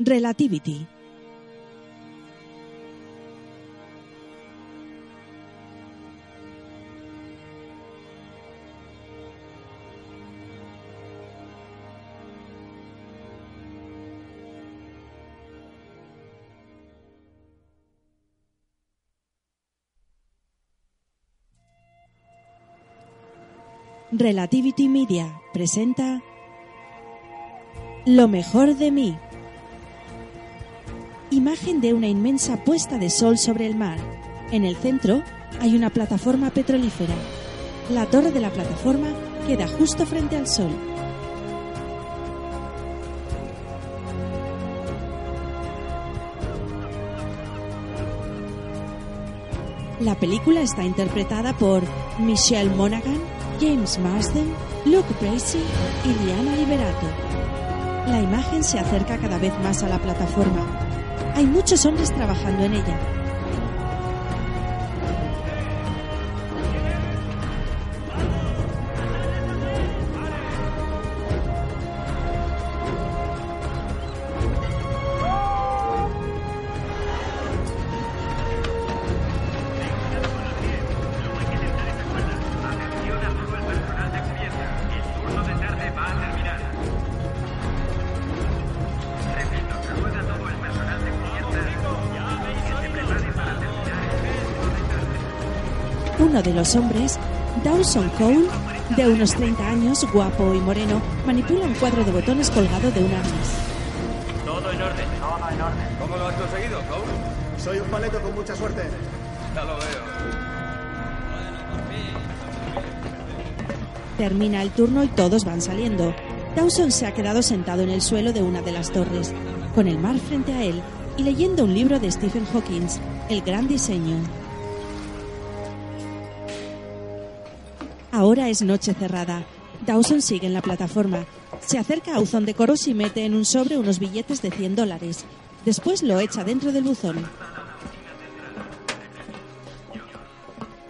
Relativity. Relativity Media presenta Lo mejor de mí. Imagen de una inmensa puesta de sol sobre el mar. En el centro hay una plataforma petrolífera. La torre de la plataforma queda justo frente al sol. La película está interpretada por Michelle Monaghan, James Marsden, Luke Bracey y Liana Liberato. La imagen se acerca cada vez más a la plataforma. Hay muchos hombres trabajando en ella. Uno de los hombres, Dawson Cole, de unos 30 años, guapo y moreno, manipula un cuadro de botones colgado de un arnés. Todo en orden. Todo en orden. ¿Cómo lo has conseguido, Cole? Soy un paleto con mucha suerte. Ya lo veo. Termina el turno y todos van saliendo. Dawson se ha quedado sentado en el suelo de una de las torres, con el mar frente a él y leyendo un libro de Stephen Hawking, El gran diseño. Es noche cerrada. Dawson sigue en la plataforma. Se acerca a buzón de coros y mete en un sobre unos billetes de 100 dólares. Después lo echa dentro del buzón.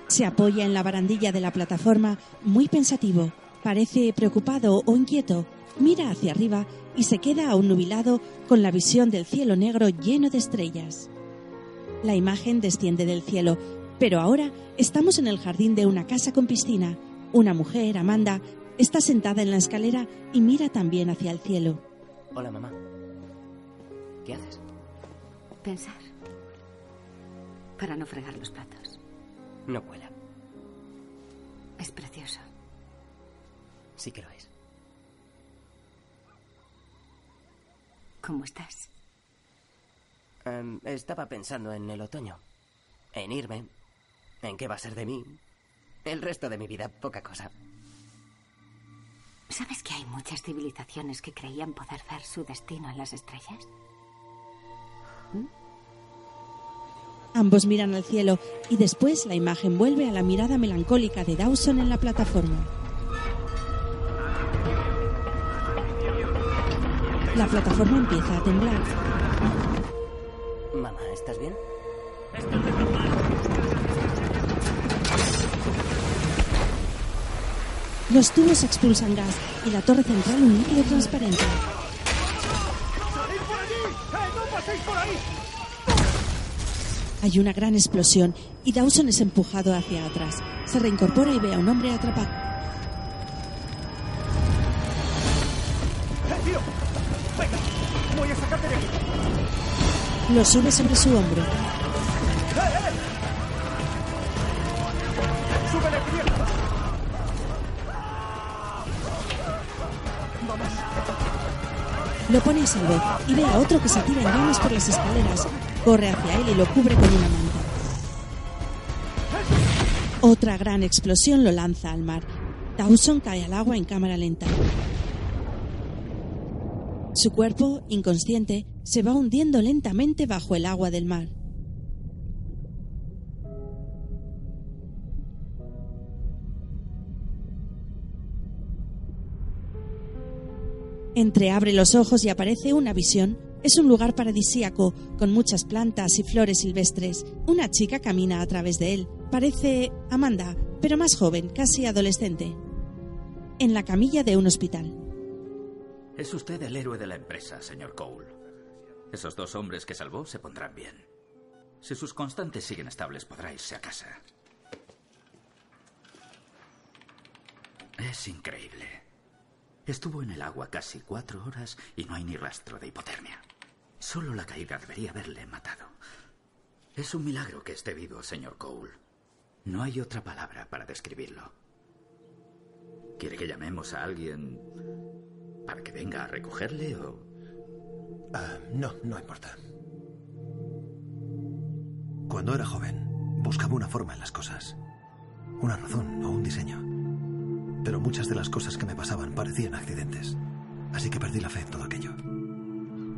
Se apoya en la barandilla de la plataforma, muy pensativo. Parece preocupado o inquieto. Mira hacia arriba y se queda aún nubilado con la visión del cielo negro lleno de estrellas. La imagen desciende del cielo, pero ahora estamos en el jardín de una casa con piscina. Una mujer, Amanda, está sentada en la escalera y mira también hacia el cielo. Hola, mamá. ¿Qué haces? Pensar. Para no fregar los platos. No cuela. Es precioso. Sí que lo es. ¿Cómo estás? Em, estaba pensando en el otoño. En irme. En qué va a ser de mí. El resto de mi vida, poca cosa. ¿Sabes que hay muchas civilizaciones que creían poder ver su destino en las estrellas? Ambos miran al cielo y después la imagen vuelve a la mirada melancólica de Dawson en la plataforma. La plataforma empieza a temblar. Mamá, ¿estás bien? Los tubos expulsan gas y la torre central un líquido transparente. ¡Salid por allí! ¡Eh, no paséis por ahí! Hay una gran explosión y Dawson es empujado hacia atrás. Se reincorpora y ve a un hombre atrapado. ¡Eh, tío! ¡Venga! ¡Voy a sacarte de aquí! Lo sube sobre su hombro. Lo pone a salvo y ve a otro que se tira en llamas por las escaleras. Corre hacia él y lo cubre con una manta. Otra gran explosión lo lanza al mar. Dawson cae al agua en cámara lenta. Su cuerpo, inconsciente, se va hundiendo lentamente bajo el agua del mar. Entreabre los ojos y aparece una visión. Es un lugar paradisíaco, con muchas plantas y flores silvestres. Una chica camina a través de él. Parece Amanda, pero más joven, casi adolescente. En la camilla de un hospital. Es usted el héroe de la empresa, señor Cole. Esos dos hombres que salvó se pondrán bien. Si sus constantes siguen estables, podrá irse a casa. Es increíble. Estuvo en el agua casi cuatro horas y no hay ni rastro de hipotermia. Solo la caída debería haberle matado. Es un milagro que esté vivo, señor Cole. No hay otra palabra para describirlo. ¿Quiere que llamemos a alguien para que venga a recogerle o...? Ah, no, no importa. Cuando era joven, buscaba una forma en las cosas. Una razón o un diseño. Pero muchas de las cosas que me pasaban parecían accidentes. Así que perdí la fe en todo aquello.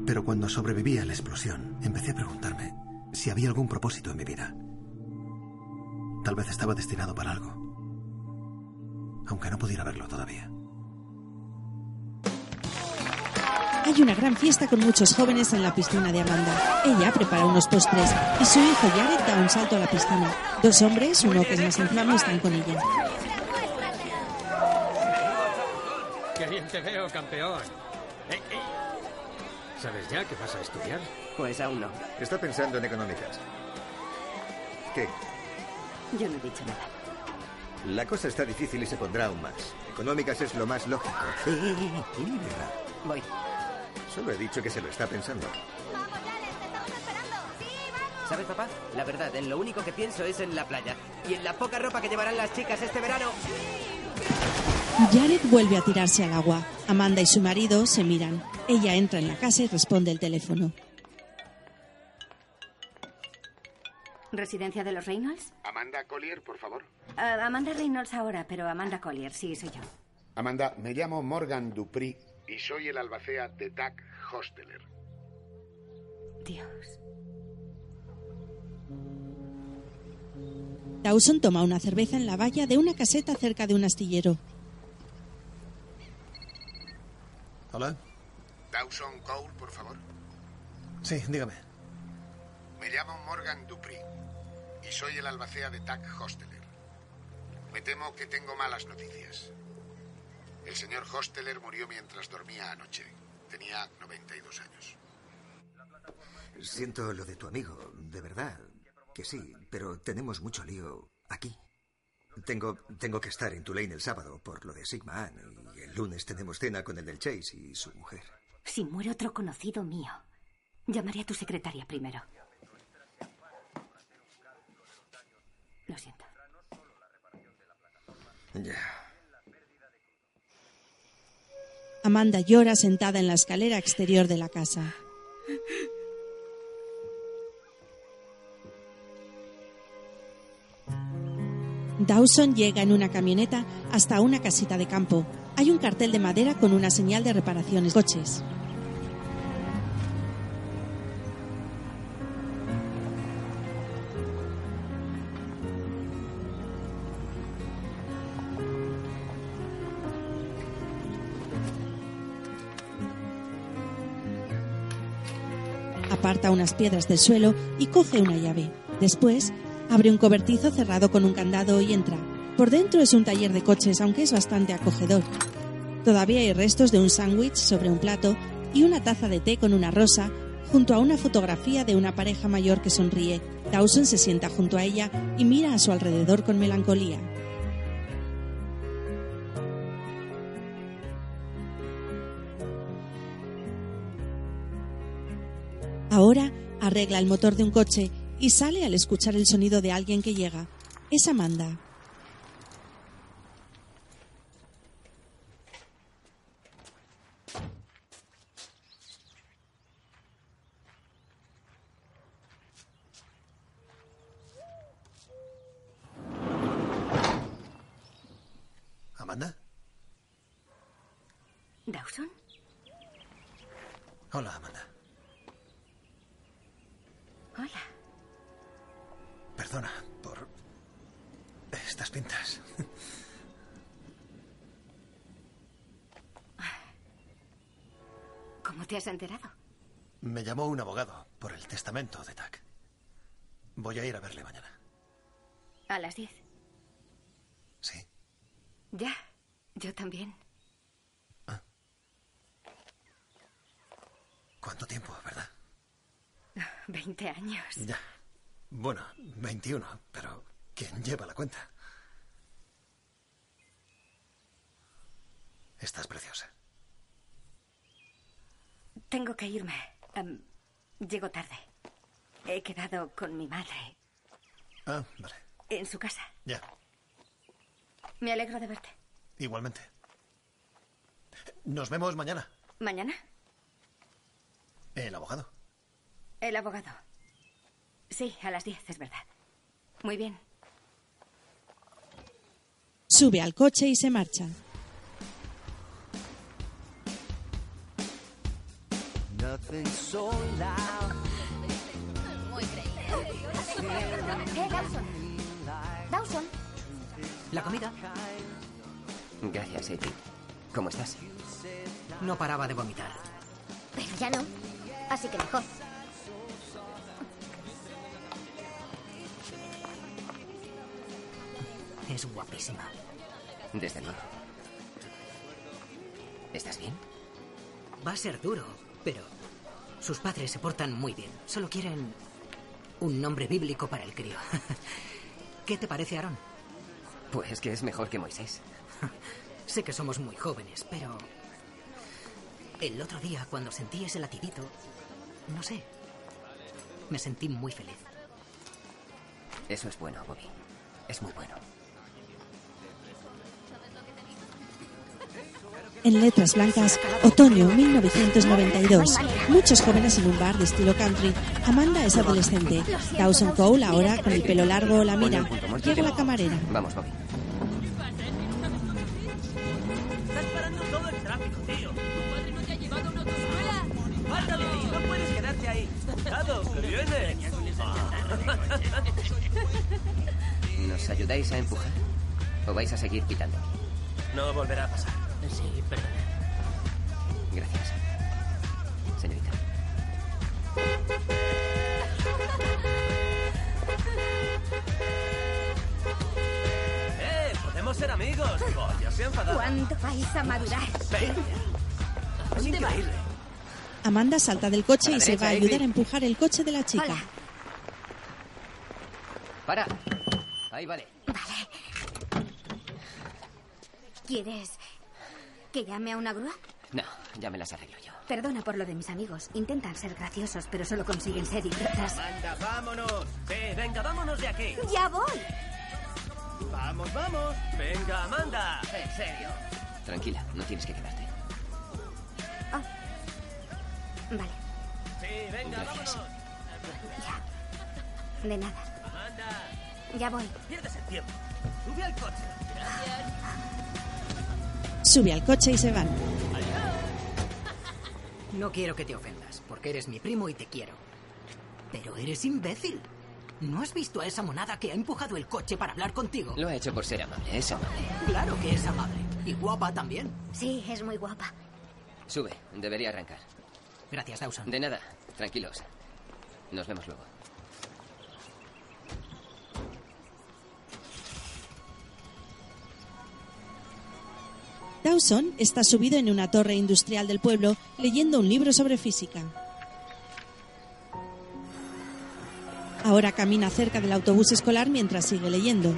Pero cuando sobreviví a la explosión, empecé a preguntarme si había algún propósito en mi vida. Tal vez estaba destinado para algo. Aunque no pudiera verlo todavía. Hay una gran fiesta con muchos jóvenes en la piscina de Amanda. Ella prepara unos postres y su hijo Jared da un salto a la piscina. Dos hombres, uno que es más inflado, están con ella. Qué bien te veo, campeón. Ey, ey. ¿Sabes ya que vas a estudiar? Pues aún no. Está pensando en económicas. ¿Qué? Yo no he dicho nada. La cosa está difícil y se pondrá aún más. Económicas es lo más lógico. Eh, eh, eh, eh, mira. Voy. Solo he dicho que se lo está pensando. ¿Sabes, papá? La verdad, en lo único que pienso es en la playa. Y en la poca ropa que llevarán las chicas este verano. Jared vuelve a tirarse al agua. Amanda y su marido se miran. Ella entra en la casa y responde el teléfono. ¿Residencia de los Reynolds? Amanda Collier, por favor. Ah, Amanda Reynolds ahora, pero Amanda Collier, sí, soy yo. Amanda, me llamo Morgan Dupri y soy el albacea de Doug Hosteler. Dios. Dawson toma una cerveza en la valla de una caseta cerca de un astillero. Hola. Dawson Cole, por favor. Sí, dígame. Me llamo Morgan Dupri y soy el albacea de Doug Hosteler. Me temo que tengo malas noticias. El señor Hosteler murió mientras dormía anoche. Tenía 92 años. Siento lo de tu amigo, de verdad. Que sí, pero tenemos mucho lío aquí. Tengo, tengo que estar en Tulane el sábado por lo de Sigma Ann y el lunes tenemos cena con el del Chase y su mujer. Si muere otro conocido mío, llamaré a tu secretaria primero. Lo siento. Ya. Amanda llora sentada en la escalera exterior de la casa. Dawson llega en una camioneta hasta una casita de campo. Hay un cartel de madera con una señal de reparaciones coches. Aparta unas piedras del suelo y coge una llave. Después, abre un cobertizo cerrado con un candado y entra. Por dentro es un taller de coches, aunque es bastante acogedor. Todavía hay restos de un sándwich sobre un plato y una taza de té con una rosa junto a una fotografía de una pareja mayor que sonríe. Dawson se sienta junto a ella y mira a su alrededor con melancolía. Ahora arregla el motor de un coche y sale al escuchar el sonido de alguien que llega. Es Amanda. ¿Amanda? ¿Dawson? Hola, Amanda. Te has enterado? Me llamó un abogado por el testamento de Tac. Voy a ir a verle mañana. A las 10. Sí. Ya, yo también. ¿Cuánto tiempo, verdad? 20 años. Ya. Bueno, 21, pero ¿quién lleva la cuenta? Estás preciosa. Tengo que irme. Em, llego tarde. He quedado con mi madre Ah, vale. en su casa. Ya, Me alegro de verte. igualmente. Nos vemos mañana. ¿Mañana? El abogado. El abogado. Sí, a las 10, es verdad. Muy bien. Sube al coche y se marcha. Nothing so loud. Muy Eh, Dawson. Dawson. ¿La comida? Gracias, Eddie. ¿Cómo estás? No paraba de vomitar. Pero ya no. Así que mejor. Es guapísima. Desde luego. ¿Estás bien? Va a ser duro, pero sus padres se portan muy bien. Solo quieren un nombre bíblico para el crío. ¿Qué te parece, Aaron? Pues que es mejor que Moisés. Sé que somos muy jóvenes, pero el otro día cuando sentí ese latidito, no sé, me sentí muy feliz. Eso es bueno, Bobby. Es muy bueno. En letras blancas, otoño 1992. Muchos jóvenes en un bar de estilo country. Amanda es adolescente. Dawson Cole, ahora con el pelo largo, la mira. Llega la camarera. Vamos, Bobby. Estás parando todo el tráfico, tío. ¿Tu padre no te ha llevado a una autoescuela? ¡Falta de ahí! ¡No puedes quedarte ahí! ¡Dado, que viene! ¿Nos ayudáis a empujar? ¿O vais a seguir pitando? No volverá a pasar. Sí, perdona. Gracias. Señorita. ¡Eh! ¡Podemos ser amigos! Vaya, se ha enfadado. ¿Cuándo vais a madurar? Venga. Es increíble. Amanda salta del coche y se va a ayudar a empujar el coche de la chica. Hola. ¡Para! Ahí vale. ¿Quieres que llame a una grúa? No, ya me las arreglo yo. Perdona por lo de mis amigos. Intentan ser graciosos, pero solo consiguen ser idiotas. Anda, vámonos. Sí, venga, vámonos de aquí. ¡Ya voy! Vamos, vamos. Venga, Amanda. En serio. Tranquila, no tienes que quedarte. Vale, Sí, venga, Gracias. vámonos. de nada. Amanda. Ya voy. Pierdes el tiempo. Sube al coche. Sube al coche y se van. No quiero que te ofendas, porque eres mi primo y te quiero. Pero eres imbécil. ¿No has visto a esa monada que ha empujado el coche para hablar contigo? Lo ha hecho por ser amable, es amable. Claro que es amable. Y guapa también. Sí, es muy guapa. Sube, debería arrancar. Gracias, Dawson. De nada, tranquilos. Nos vemos luego. Dawson está subido en una torre industrial del pueblo leyendo un libro sobre física. Ahora camina cerca del autobús escolar mientras sigue leyendo.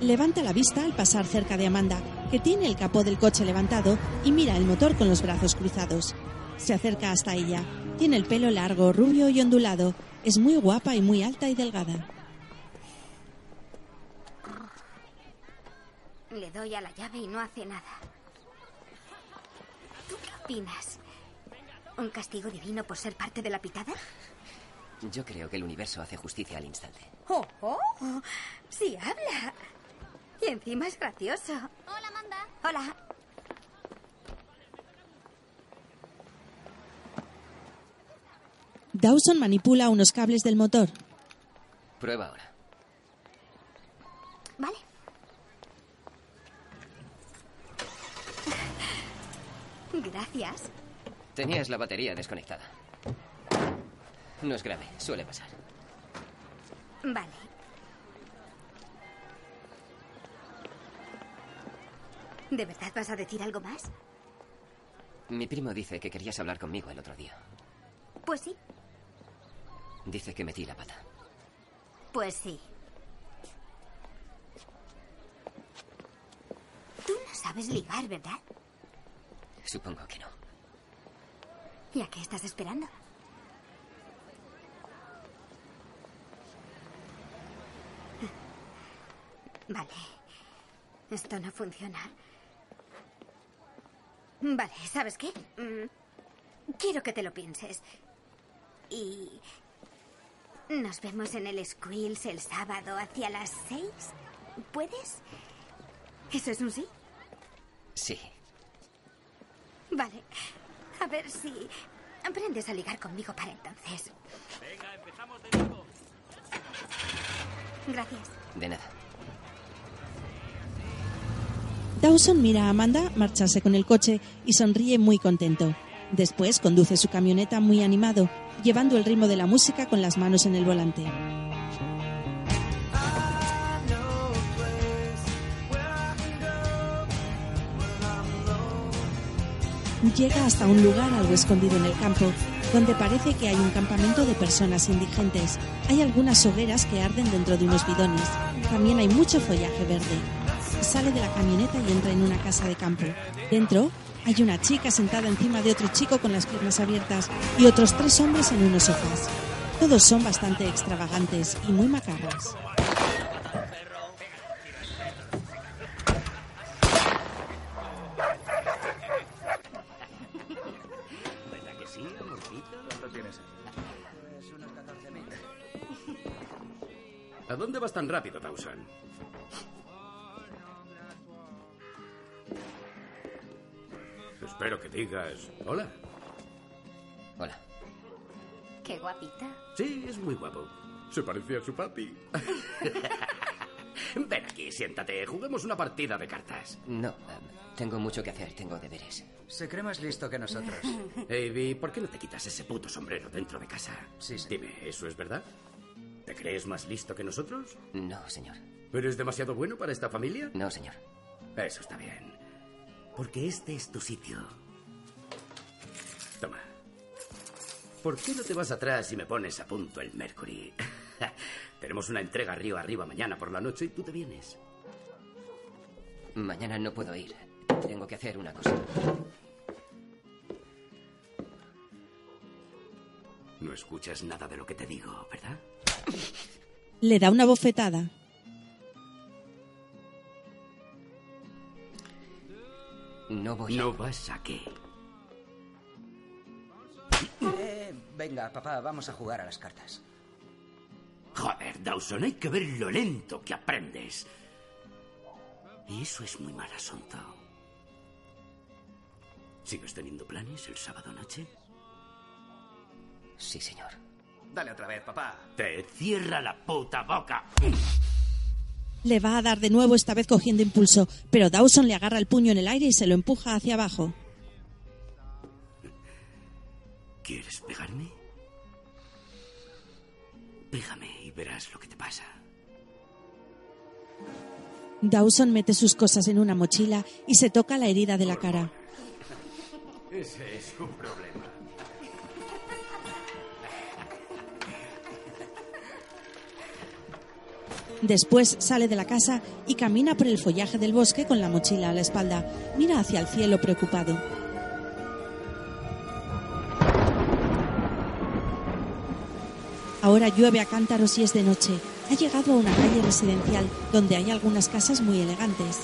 Levanta la vista al pasar cerca de Amanda, que tiene el capó del coche levantado y mira el motor con los brazos cruzados. Se acerca hasta ella. Tiene el pelo largo, rubio y ondulado. Es muy guapa y muy alta y delgada. Le doy a la llave y no hace nada. ¿Tú qué opinas? ¿Un castigo divino por ser parte de la pitada? Yo creo que el universo hace justicia al instante. ¡Oh, oh! ¡Sí habla! Y encima es gracioso. Hola, Amanda. Hola. Dawson manipula unos cables del motor. Prueba ahora. Vale. Gracias. Tenías la batería desconectada. No es grave, suele pasar. Vale. ¿De verdad vas a decir algo más? Mi primo dice que querías hablar conmigo el otro día. Pues sí, Dice que metí la pata. pues sí. Tú no sabes ligar, ¿verdad? Supongo que no. ¿Y a qué estás esperando? Vale. Esto no funciona. Vale, ¿sabes qué? Mm, Quiero que te lo pienses. Y... Nos vemos en el Squills el sábado hacia las seis. ¿Puedes? ¿Eso es un sí? Sí. Vale. A ver si aprendes a ligar conmigo para entonces. Venga, empezamos de nuevo. Gracias. De nada. Dawson mira a Amanda marcharse con el coche y sonríe muy contento. Después conduce su camioneta muy animado, llevando el ritmo de la música con las manos en el volante. Llega hasta un lugar algo escondido en el campo, donde parece que hay un campamento de personas indigentes. Hay algunas hogueras que arden dentro de unos bidones. También hay mucho follaje verde. Sale de la camioneta y entra en una casa de campo. Dentro hay una chica sentada encima de otro chico con las piernas abiertas y otros tres hombres en unos sofás. Todos son bastante extravagantes y muy macabros. Rápido, Dawson? Espero que digas hola. Hola. Qué guapita. Sí, es muy guapo. Se parece a su papi. Ven aquí, siéntate. Juguemos una partida de cartas. No, em, tengo mucho que hacer, tengo deberes. Se cree más listo que nosotros. Avi, ¿por qué no te quitas ese puto sombrero dentro de casa? Sí, sí. Dime, ¿eso es verdad? ¿Te crees más listo que nosotros? No, señor. ¿Eres demasiado bueno para esta familia? No, señor. Eso está bien. Porque este es tu sitio. Toma. ¿Por qué no te vas atrás y me pones a punto el Mercury? Tenemos una entrega río arriba mañana por la noche y tú te vienes. Mañana no puedo ir. Tengo que hacer una cosa. No escuchas nada de lo que te digo, ¿verdad? Le da una bofetada. No voy ¿No vas a qué? Eh, venga, papá, vamos a jugar a las cartas. Joder, Dawson, hay que ver lo lento que aprendes. Y eso es muy mal asunto. ¿Sigues teniendo planes el sábado noche? Sí, señor. Dale otra vez, papá. Te cierra la puta boca. Le va a dar de nuevo, esta vez cogiendo impulso, pero Dawson le agarra el puño en el aire y se lo empuja hacia abajo. ¿Quieres pegarme? Pégame y verás lo que te pasa. Dawson mete sus cosas en una mochila y se toca la herida de la cara. Ese es un problema. Después sale de la casa y camina por el follaje del bosque con la mochila a la espalda. Mira hacia el cielo preocupado. Ahora llueve a cántaros y es de noche. Ha llegado a una calle residencial donde hay algunas casas muy elegantes.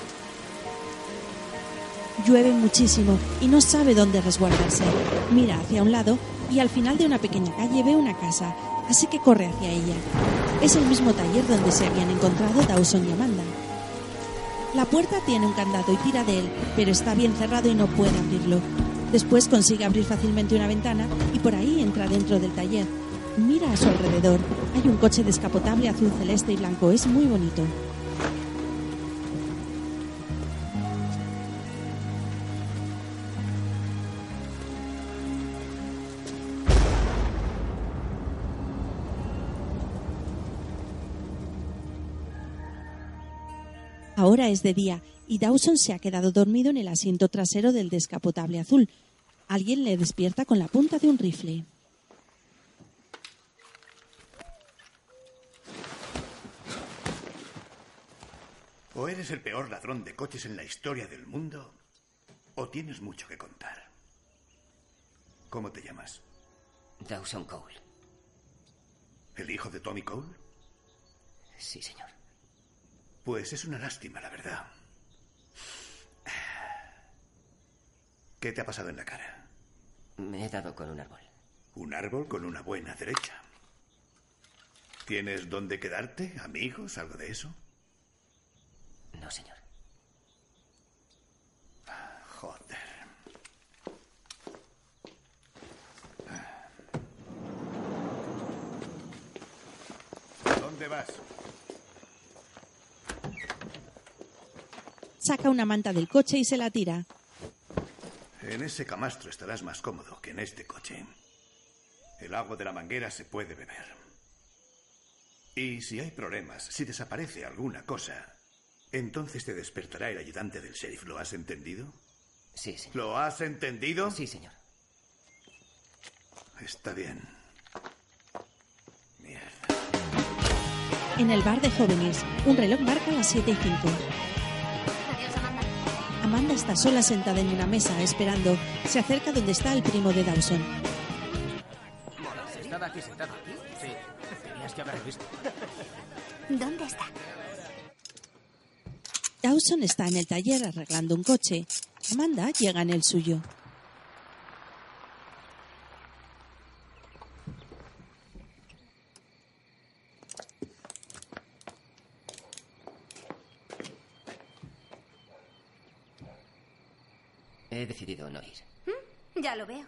Llueve muchísimo y no sabe dónde resguardarse. Mira hacia un lado y al final de una pequeña calle ve una casa, así que corre hacia ella. Es el mismo taller donde se habían encontrado Dawson y Amanda. La puerta tiene un candado y tira de él, pero está bien cerrado y no puede abrirlo. Después consigue abrir fácilmente una ventana y por ahí entra dentro del taller. Mira a su alrededor. Hay un coche descapotable azul celeste y blanco. Es muy bonito. Ahora es de día y Dawson se ha quedado dormido en el asiento trasero del descapotable azul. Alguien le despierta con la punta de un rifle. O eres el peor ladrón de coches en la historia del mundo, o tienes mucho que contar. ¿Cómo te llamas? Dawson Cole. ¿El hijo de Tommy Cole? Sí, señor. Pues es una lástima, la verdad. ¿Qué te ha pasado en la cara? Me he dado con un árbol. Un árbol con una buena derecha. ¿Tienes dónde quedarte? ¿Amigos? ¿Algo de eso? No, señor. Joder. ¿Dónde vas? Saca una manta del coche y se la tira. En ese camastro estarás más cómodo que en este coche. El agua de la manguera se puede beber. Y si hay problemas, si desaparece alguna cosa, entonces te despertará el ayudante del sheriff. ¿Lo has entendido? Sí, señor. ¿Lo has entendido? Sí, señor. Está bien. En el bar de jóvenes, un reloj marca las 7 y 5. Amanda está sola sentada en una mesa esperando. Se acerca donde está el primo de Dawson. ¿Estaba aquí sentado? Sí. Tenías que haber visto. ¿Dónde está? Dawson está en el taller arreglando un coche. Amanda llega en el suyo. He decidido no ir. ¿Mm? Ya lo veo.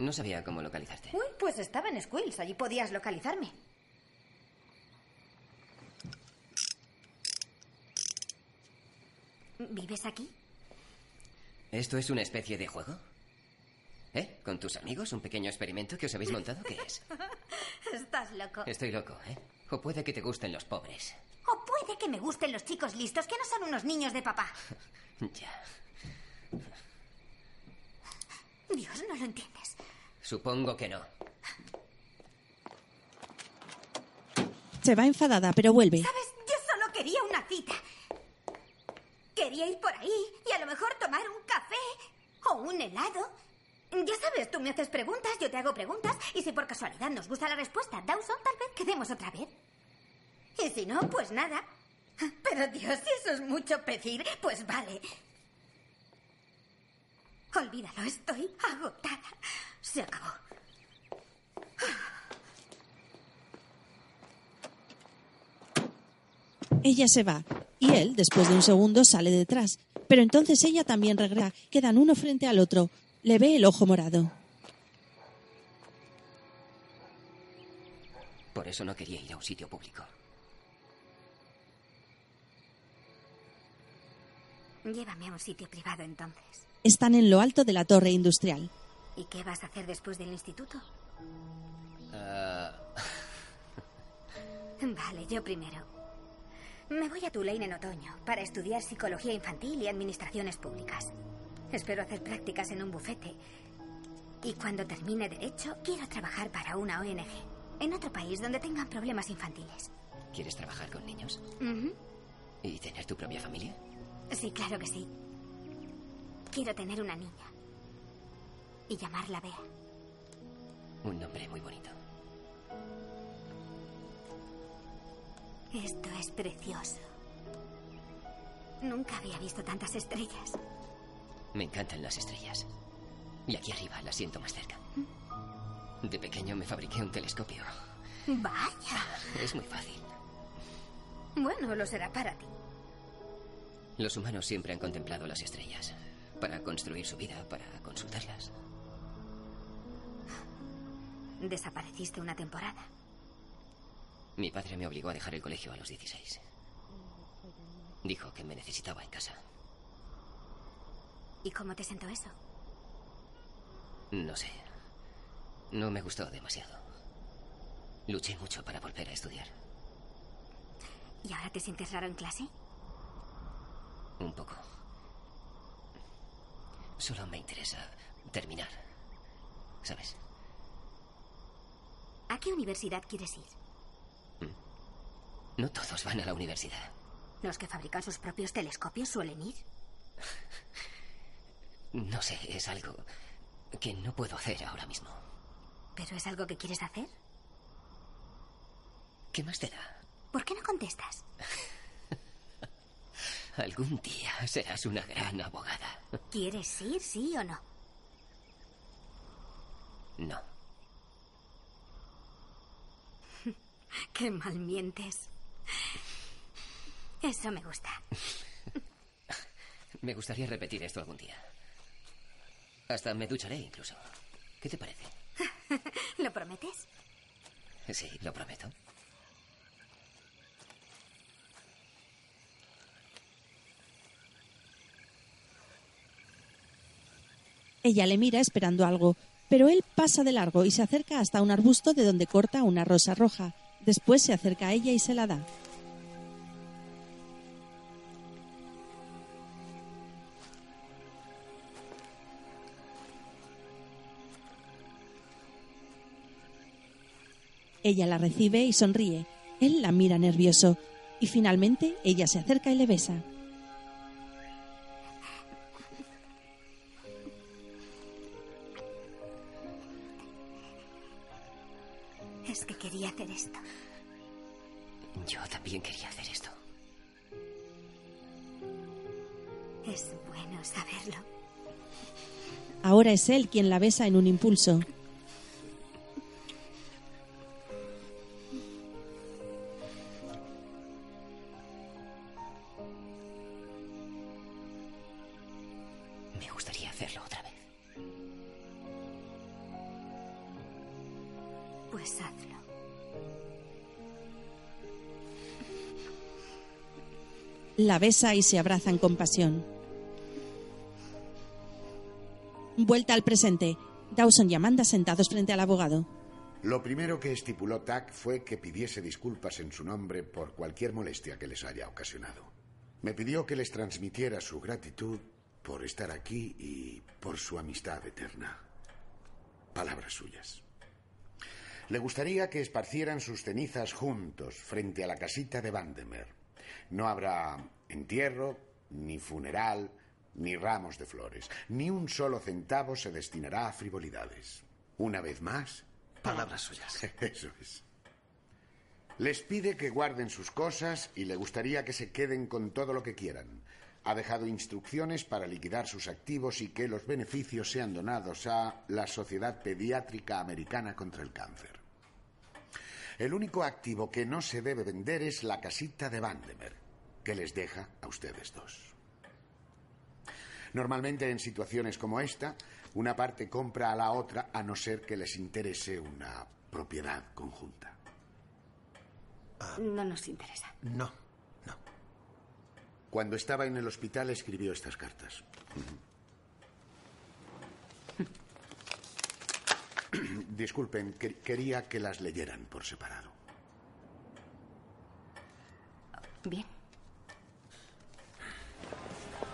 No sabía cómo localizarte. Uy, pues estaba en Squills. Allí podías localizarme. ¿Vives aquí? ¿Esto es una especie de juego? ¿Eh? ¿Con tus amigos? ¿Un pequeño experimento que os habéis montado? ¿Qué es? Estás loco. Estoy loco, ¿eh? O puede que te gusten los pobres. O puede que me gusten los chicos listos que no son unos niños de papá. Ya. Dios, no lo entiendes. Supongo que no. Se va enfadada, pero vuelve. ¿Sabes? Yo solo quería una cita. Quería ir por ahí y a lo mejor tomar un café o un helado. Ya sabes, tú me haces preguntas, yo te hago preguntas y si por casualidad nos gusta la respuesta, Dawson, tal vez quedemos otra vez. Y si no, pues nada. Pero Dios, si eso es mucho pedir, pues vale. Olvídalo, estoy agotada. Se acabó. Ella se va y él, después de un segundo, sale detrás. Pero entonces ella también regresa. Quedan uno frente al otro. Le ve el ojo morado. Por eso no quería ir a un sitio público. Llévame a un sitio privado entonces. Están en lo alto de la torre industrial. ¿Y qué vas a hacer después del instituto? Ah, Vale, yo primero. Me voy a Tulane en otoño para estudiar psicología infantil y administraciones públicas. Espero hacer prácticas en un bufete. Y cuando termine derecho, quiero trabajar para una ONG. En otro país donde tengan problemas infantiles. ¿Quieres trabajar con niños? ¿Y tener tu propia familia? Sí, claro que sí. Quiero tener una niña. Y llamarla Bea. Un nombre muy bonito. Esto es precioso. Nunca había visto tantas estrellas. Me encantan las estrellas. Y aquí arriba las siento más cerca. De pequeño me fabriqué un telescopio. Vaya. Es muy fácil. Bueno, lo será para ti. Los humanos siempre han contemplado las estrellas. Para construir su vida, para consultarlas. Desapareciste una temporada. Mi padre me obligó a dejar el colegio a los 16. Dijo que me necesitaba en casa. ¿Y cómo te sentó eso? No sé. No me gustó demasiado. Luché mucho para volver a estudiar. ¿Y ahora te sientes raro en clase? Un poco. Solo me interesa terminar. ¿Sabes? ¿A qué universidad quieres ir? No todos van a la universidad. ¿Los que fabrican sus propios telescopios suelen ir? No sé, es algo que no puedo hacer ahora mismo. ¿Pero es algo que quieres hacer? ¿Qué más te da? ¿Por qué no contestas? Algún día serás una gran abogada. ¿Quieres ir, sí o no? No. Qué mal mientes. Eso me gusta. Me gustaría repetir esto algún día. Hasta me ducharé incluso. ¿Qué te parece? ¿Lo prometes? Sí, lo prometo. Ella le mira esperando algo, pero él pasa de largo y se acerca hasta un arbusto de donde corta una rosa roja. Después se acerca a ella y se la da. Ella la recibe y sonríe. Él la mira nervioso. Y finalmente ella se acerca y le besa. También quería hacer esto. Es bueno saberlo. Ahora es él quien la besa en un impulso. La besa y se abrazan con pasión. Vuelta al presente. Dawson y Amanda sentados frente al abogado. Lo primero que estipuló Tack fue que pidiese disculpas en su nombre por cualquier molestia que les haya ocasionado. Me pidió que les transmitiera su gratitud por estar aquí y por su amistad eterna. Palabras suyas. Le gustaría que esparcieran sus cenizas juntos frente a la casita de Vandemer. No habrá entierro, ni funeral, ni ramos de flores. Ni un solo centavo se destinará a frivolidades. Una vez más. Palabras suyas. Eso es. Les pide que guarden sus cosas y le gustaría que se queden con todo lo que quieran. Ha dejado instrucciones para liquidar sus activos y que los beneficios sean donados a la Sociedad Pediátrica Americana contra el Cáncer. El único activo que no se debe vender es la casita de Vandemer, que les deja a ustedes dos. Normalmente en situaciones como esta, una parte compra a la otra a no ser que les interese una propiedad conjunta. No nos interesa. No. Cuando estaba en el hospital escribió estas cartas. Disculpen, que- quería que las leyeran por separado. Bien.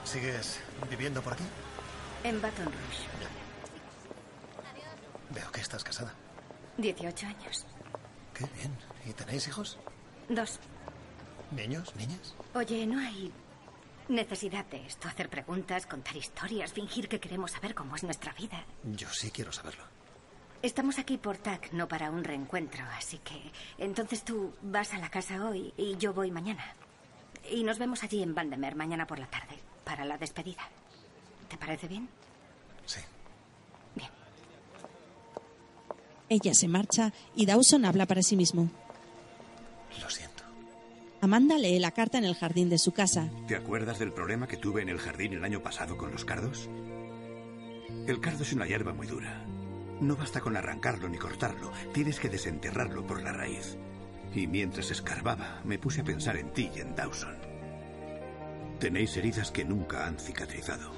¿Sigues viviendo por aquí? En Baton Rouge. Veo que estás casada. 18 años. Qué bien. ¿Y tenéis hijos? Dos. ¿Niños? ¿Niñas? Oye, no hay necesidad de esto. Hacer preguntas, contar historias, fingir que queremos saber cómo es nuestra vida. Yo sí quiero saberlo. Estamos aquí por TAC, no para un reencuentro, así que entonces tú vas a la casa hoy y yo voy mañana. Y nos vemos allí en Vandemer mañana por la tarde para la despedida. ¿Te parece bien? Sí. Ella se marcha y Dawson habla para sí mismo. Lo siento. Amanda lee la carta en el jardín de su casa. ¿Te acuerdas del problema que tuve en el jardín el año pasado con los cardos? El cardo es una hierba muy dura. No basta con arrancarlo ni cortarlo, tienes que desenterrarlo por la raíz. Y mientras escarbaba, me puse a pensar en ti y en Dawson. Tenéis heridas que nunca han cicatrizado.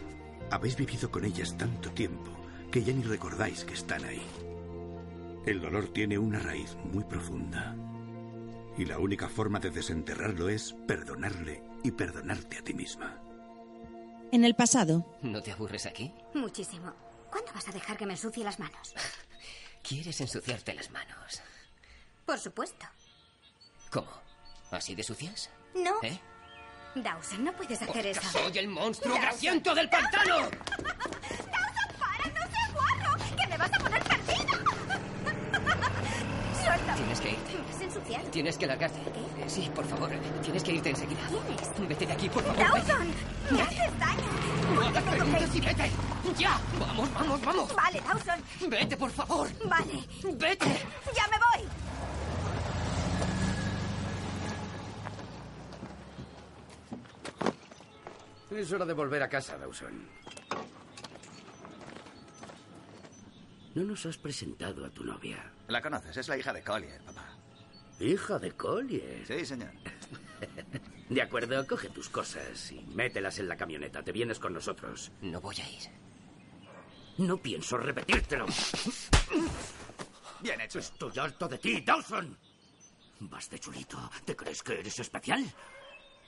Habéis vivido con ellas tanto tiempo que ya ni recordáis que están ahí. El dolor tiene una raíz muy profunda. Y la única forma de desenterrarlo es perdonarle y perdonarte a ti misma. En el pasado, ¿No te aburres aquí? Muchísimo. ¿Cuándo vas a dejar que me ensucie las manos? ¿Quieres ensuciarte las manos? Por supuesto. ¿Cómo? ¿Así de sucias? No. ¿Eh? Dawson, no puedes hacer eso. ¡Soy el monstruo Dawson. grasiento del pantano! ¡Dawson, para! ¡No seas guarro! ¡Que me vas a poner perdida! ¡Suéltame! Tienes que irte. Tienes que largarte. Eh, Sí, por favor. Tienes que irte enseguida. ¿Quién Vete de aquí, por favor. ¡Dawson! ¡Me haces daño! No ¿Por qué hagas preguntas y vete. ¡Ya! ¡Vamos, vamos, vamos! Vale, Dawson. ¡Vete, por favor! Vale. ¡Vete! ¡Ya me voy! Es hora de volver a casa, Dawson. No nos has presentado a tu novia. La conoces, es la hija de Collier, papá. Hija de Collier. Sí, señor. De acuerdo, coge tus cosas y mételas en la camioneta. Te vienes con nosotros. No voy a ir. No pienso repetírtelo. Bien hecho. Estoy harto de ti, Dawson. Vas de chulito. ¿Te crees que eres especial?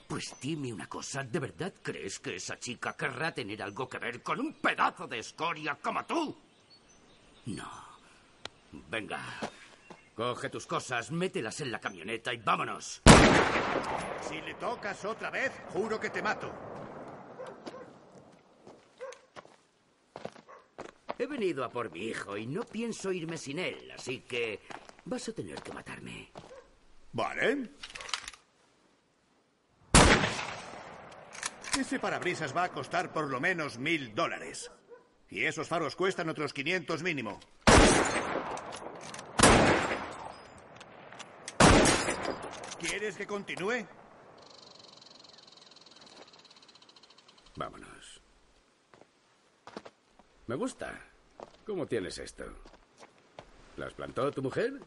Pues dime una cosa, ¿de verdad crees que esa chica querrá tener algo que ver con un pedazo de escoria como tú? No. Venga. Coge tus cosas, mételas en la camioneta y vámonos. Si le tocas otra vez, juro que te mato. He venido a por mi hijo y no pienso irme sin él, así que vas a tener que matarme. Vale. Ese parabrisas va a costar por lo menos mil dólares. Y esos faros cuestan otros 500 mínimo. ¿Quieres que continúe? Vámonos. Me gusta. ¿Cómo tienes esto? ¿Las plantó tu mujer?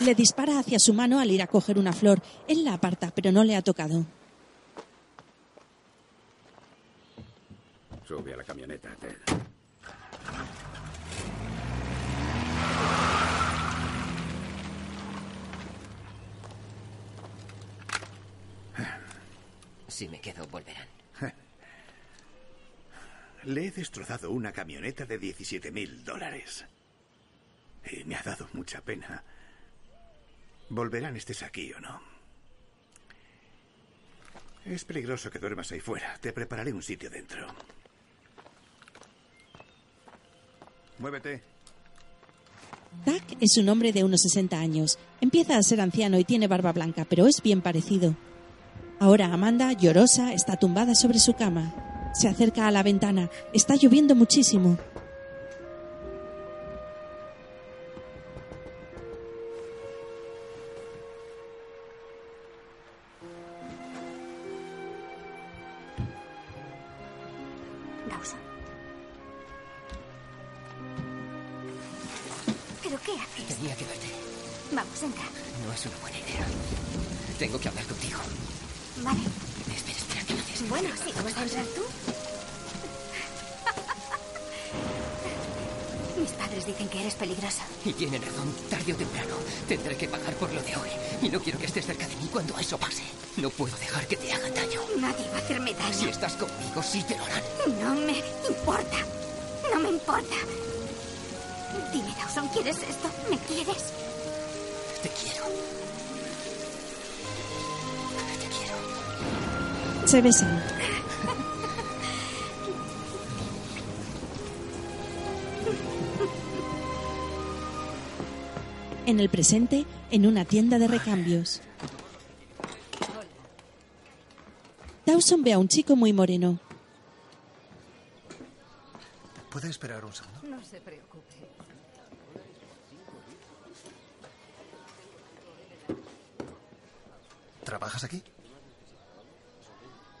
le dispara hacia su mano al ir a coger una flor. Él la aparta, pero no le ha tocado. Sube a la camioneta, Ted. Si me quedo, volverán. Le he destrozado una camioneta de 17 mil dólares. Y me ha dado mucha pena. Volverán estés aquí o no. Es peligroso que duermas ahí fuera. Te prepararé un sitio dentro. Muévete. Doug es un hombre de unos 60 años. Empieza a ser anciano y tiene barba blanca, pero es bien parecido. Ahora Amanda, llorosa, está tumbada sobre su cama. Se acerca a la ventana. Está lloviendo muchísimo. Presente, en una tienda de recambios. Dawson ve a un chico muy moreno. ¿Puede esperar un segundo? No se preocupe. ¿Trabajas aquí?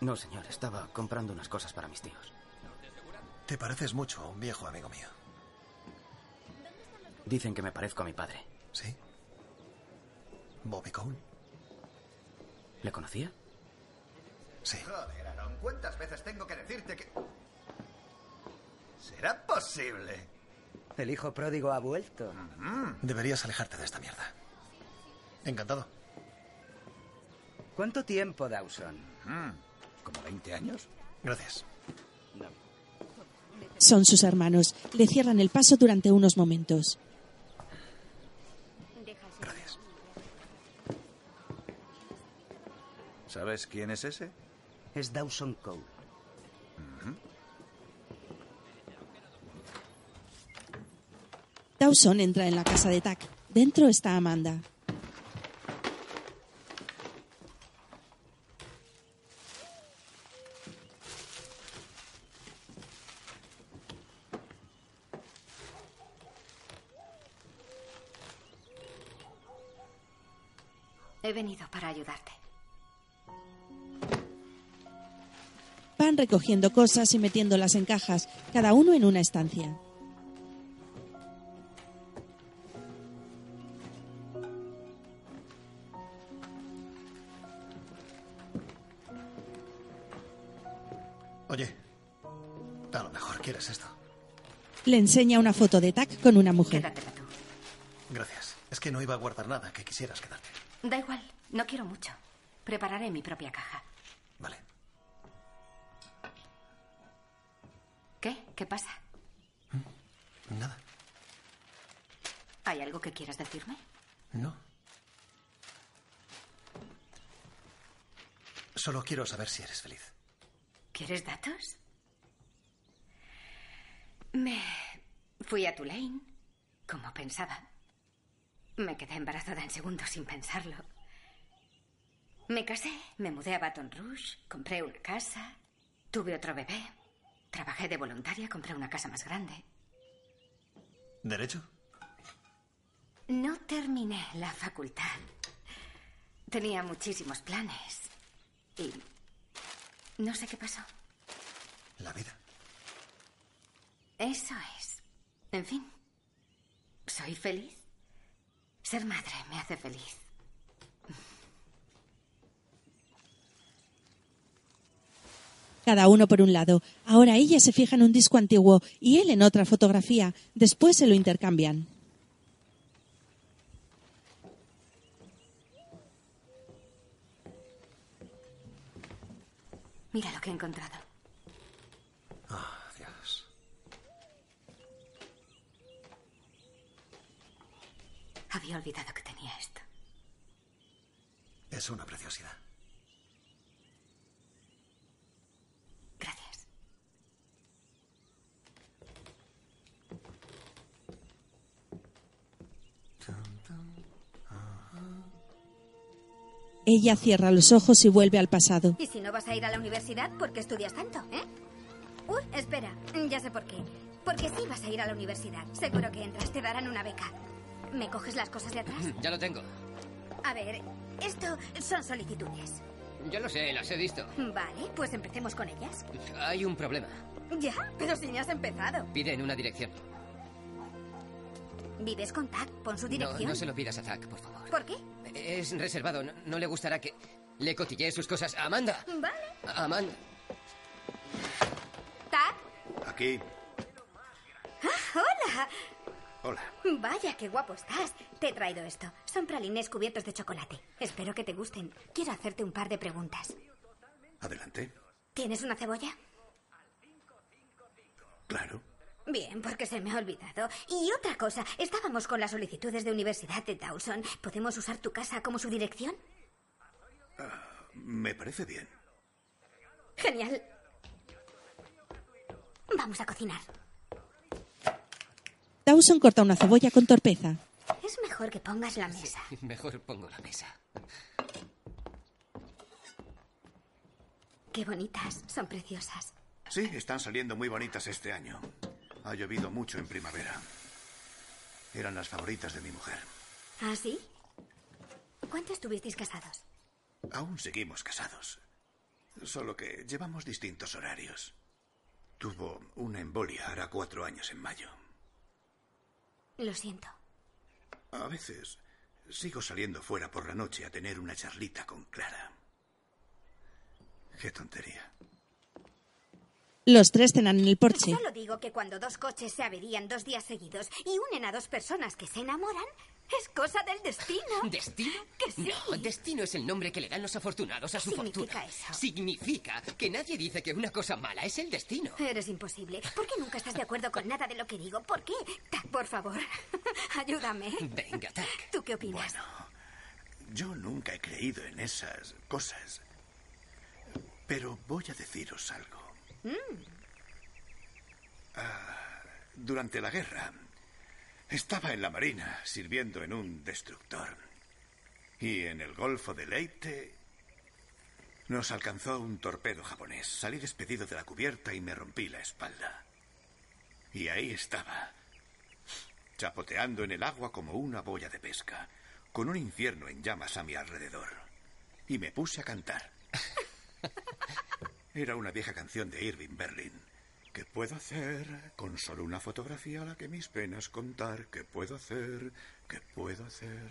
No, señor, estaba comprando unas cosas para mis tíos. Te pareces mucho a un viejo amigo mío. Dicen que me parezco a mi padre. ¿Sí? ¿Bobby Cole? ¿Le conocía? Sí. Joder, Aaron, ¿cuántas veces tengo que decirte que... ¿Será posible? El hijo pródigo ha vuelto. Deberías alejarte de esta mierda. Encantado. ¿Cuánto tiempo, Dawson? ¿Como 20 años? Gracias. Son sus hermanos. Le cierran el paso durante unos momentos. Gracias. ¿Sabes quién es ese? Es Dawson Cole. Dawson entra en la casa de Tack. Dentro está Amanda. Van recogiendo cosas y metiéndolas en cajas, cada uno en una estancia. Oye, a lo mejor quieres esto. Le enseña una foto de Tack con una mujer. Quédatela tú. Gracias. Es que no iba a guardar nada que quisieras quedarte. Da igual, no quiero mucho. Prepararé mi propia caja. ¿Qué? ¿Qué pasa? Nada. ¿Hay algo que quieras decirme? No. Solo quiero saber si eres feliz. ¿Quieres datos? Me fui a Tulane, como pensaba. Me quedé embarazada en segundos sin pensarlo. Me casé, me mudé a Baton Rouge, compré una casa, tuve otro bebé, trabajé de voluntaria, compré una casa más grande. ¿Derecho? No terminé la facultad. Tenía muchísimos planes. Y no sé qué pasó. La vida. Eso es. En fin. ¿Soy feliz? Ser madre me hace feliz. Cada uno por un lado. Ahora ella se fija en un disco antiguo y él en otra fotografía. Después se lo intercambian. Mira lo que he encontrado. Ah, Dios. Había olvidado que tenía esto. Es una preciosidad. Gracias. Ella cierra los ojos y vuelve al pasado. ¿Y si no vas a ir a la universidad, por qué estudias tanto, eh? Uy, espera, ya sé por qué. Porque sí vas a ir a la universidad. Seguro que entras, te darán una beca. ¿Me coges las cosas de atrás? Ya lo tengo. A ver, esto son solicitudes. Yo lo sé, las he visto. Vale, pues empecemos con ellas. Hay un problema. Ya, pero si ni has empezado. Piden una dirección. Vives con Tac, pon su No, dirección. no se lo pidas a Zack, por favor. ¿Por qué? Es reservado. No, no le gustará que le cotillee sus cosas. Amanda. Vale. Amanda. Tac. Aquí. Ah, hola. Hola. Vaya, qué guapo estás. Te he traído esto. Son pralines cubiertos de chocolate. Espero que te gusten. Quiero hacerte un par de preguntas. Adelante. ¿Tienes una cebolla? Claro. Bien, porque se me ha olvidado. Y otra cosa, estábamos con las solicitudes de universidad de Dawson. ¿Podemos usar tu casa como su dirección? Me parece bien. Genial. Vamos a cocinar. Dawson corta una cebolla con torpeza. Es mejor que pongas la mesa. Mejor pongo la mesa. Qué bonitas, son preciosas. Sí, están saliendo muy bonitas este año. Ha llovido mucho en primavera. Eran las favoritas de mi mujer. ¿Ah, sí? ¿Cuánto estuvisteis casados? Aún seguimos casados. Solo que llevamos distintos horarios. Tuvo una embolia hará cuatro años en mayo. Lo siento. A veces sigo saliendo fuera por la noche a tener una charlita con Clara. Qué tontería. Los tres cenan en el porche. Solo digo que cuando dos coches se averían dos días seguidos y unen a dos personas que se enamoran, es cosa del destino. ¿Destino? Que sí. No, destino es el nombre que le dan los afortunados a su significa fortuna. eso? Significa que nadie dice que una cosa mala es el destino. Eres imposible. ¿Por qué nunca estás de acuerdo con nada de lo que digo? ¿Por qué? Tac, por favor, ayúdame. Venga, Tac. ¿Tú qué opinas? Yo nunca he creído en esas cosas. Pero voy a deciros algo. Mm, Ah, durante la guerra, estaba en la marina sirviendo en un destructor. Y en el Golfo de Leyte nos alcanzó un torpedo japonés. Salí despedido de la cubierta y me rompí la espalda. Y ahí estaba, chapoteando en el agua como una boya de pesca, con un infierno en llamas a mi alrededor. Y me puse a cantar. Era una vieja canción de Irving Berlin. ¿Qué puedo hacer con solo una fotografía a la que mis penas contar? ¿Qué puedo hacer? ¿Qué puedo hacer?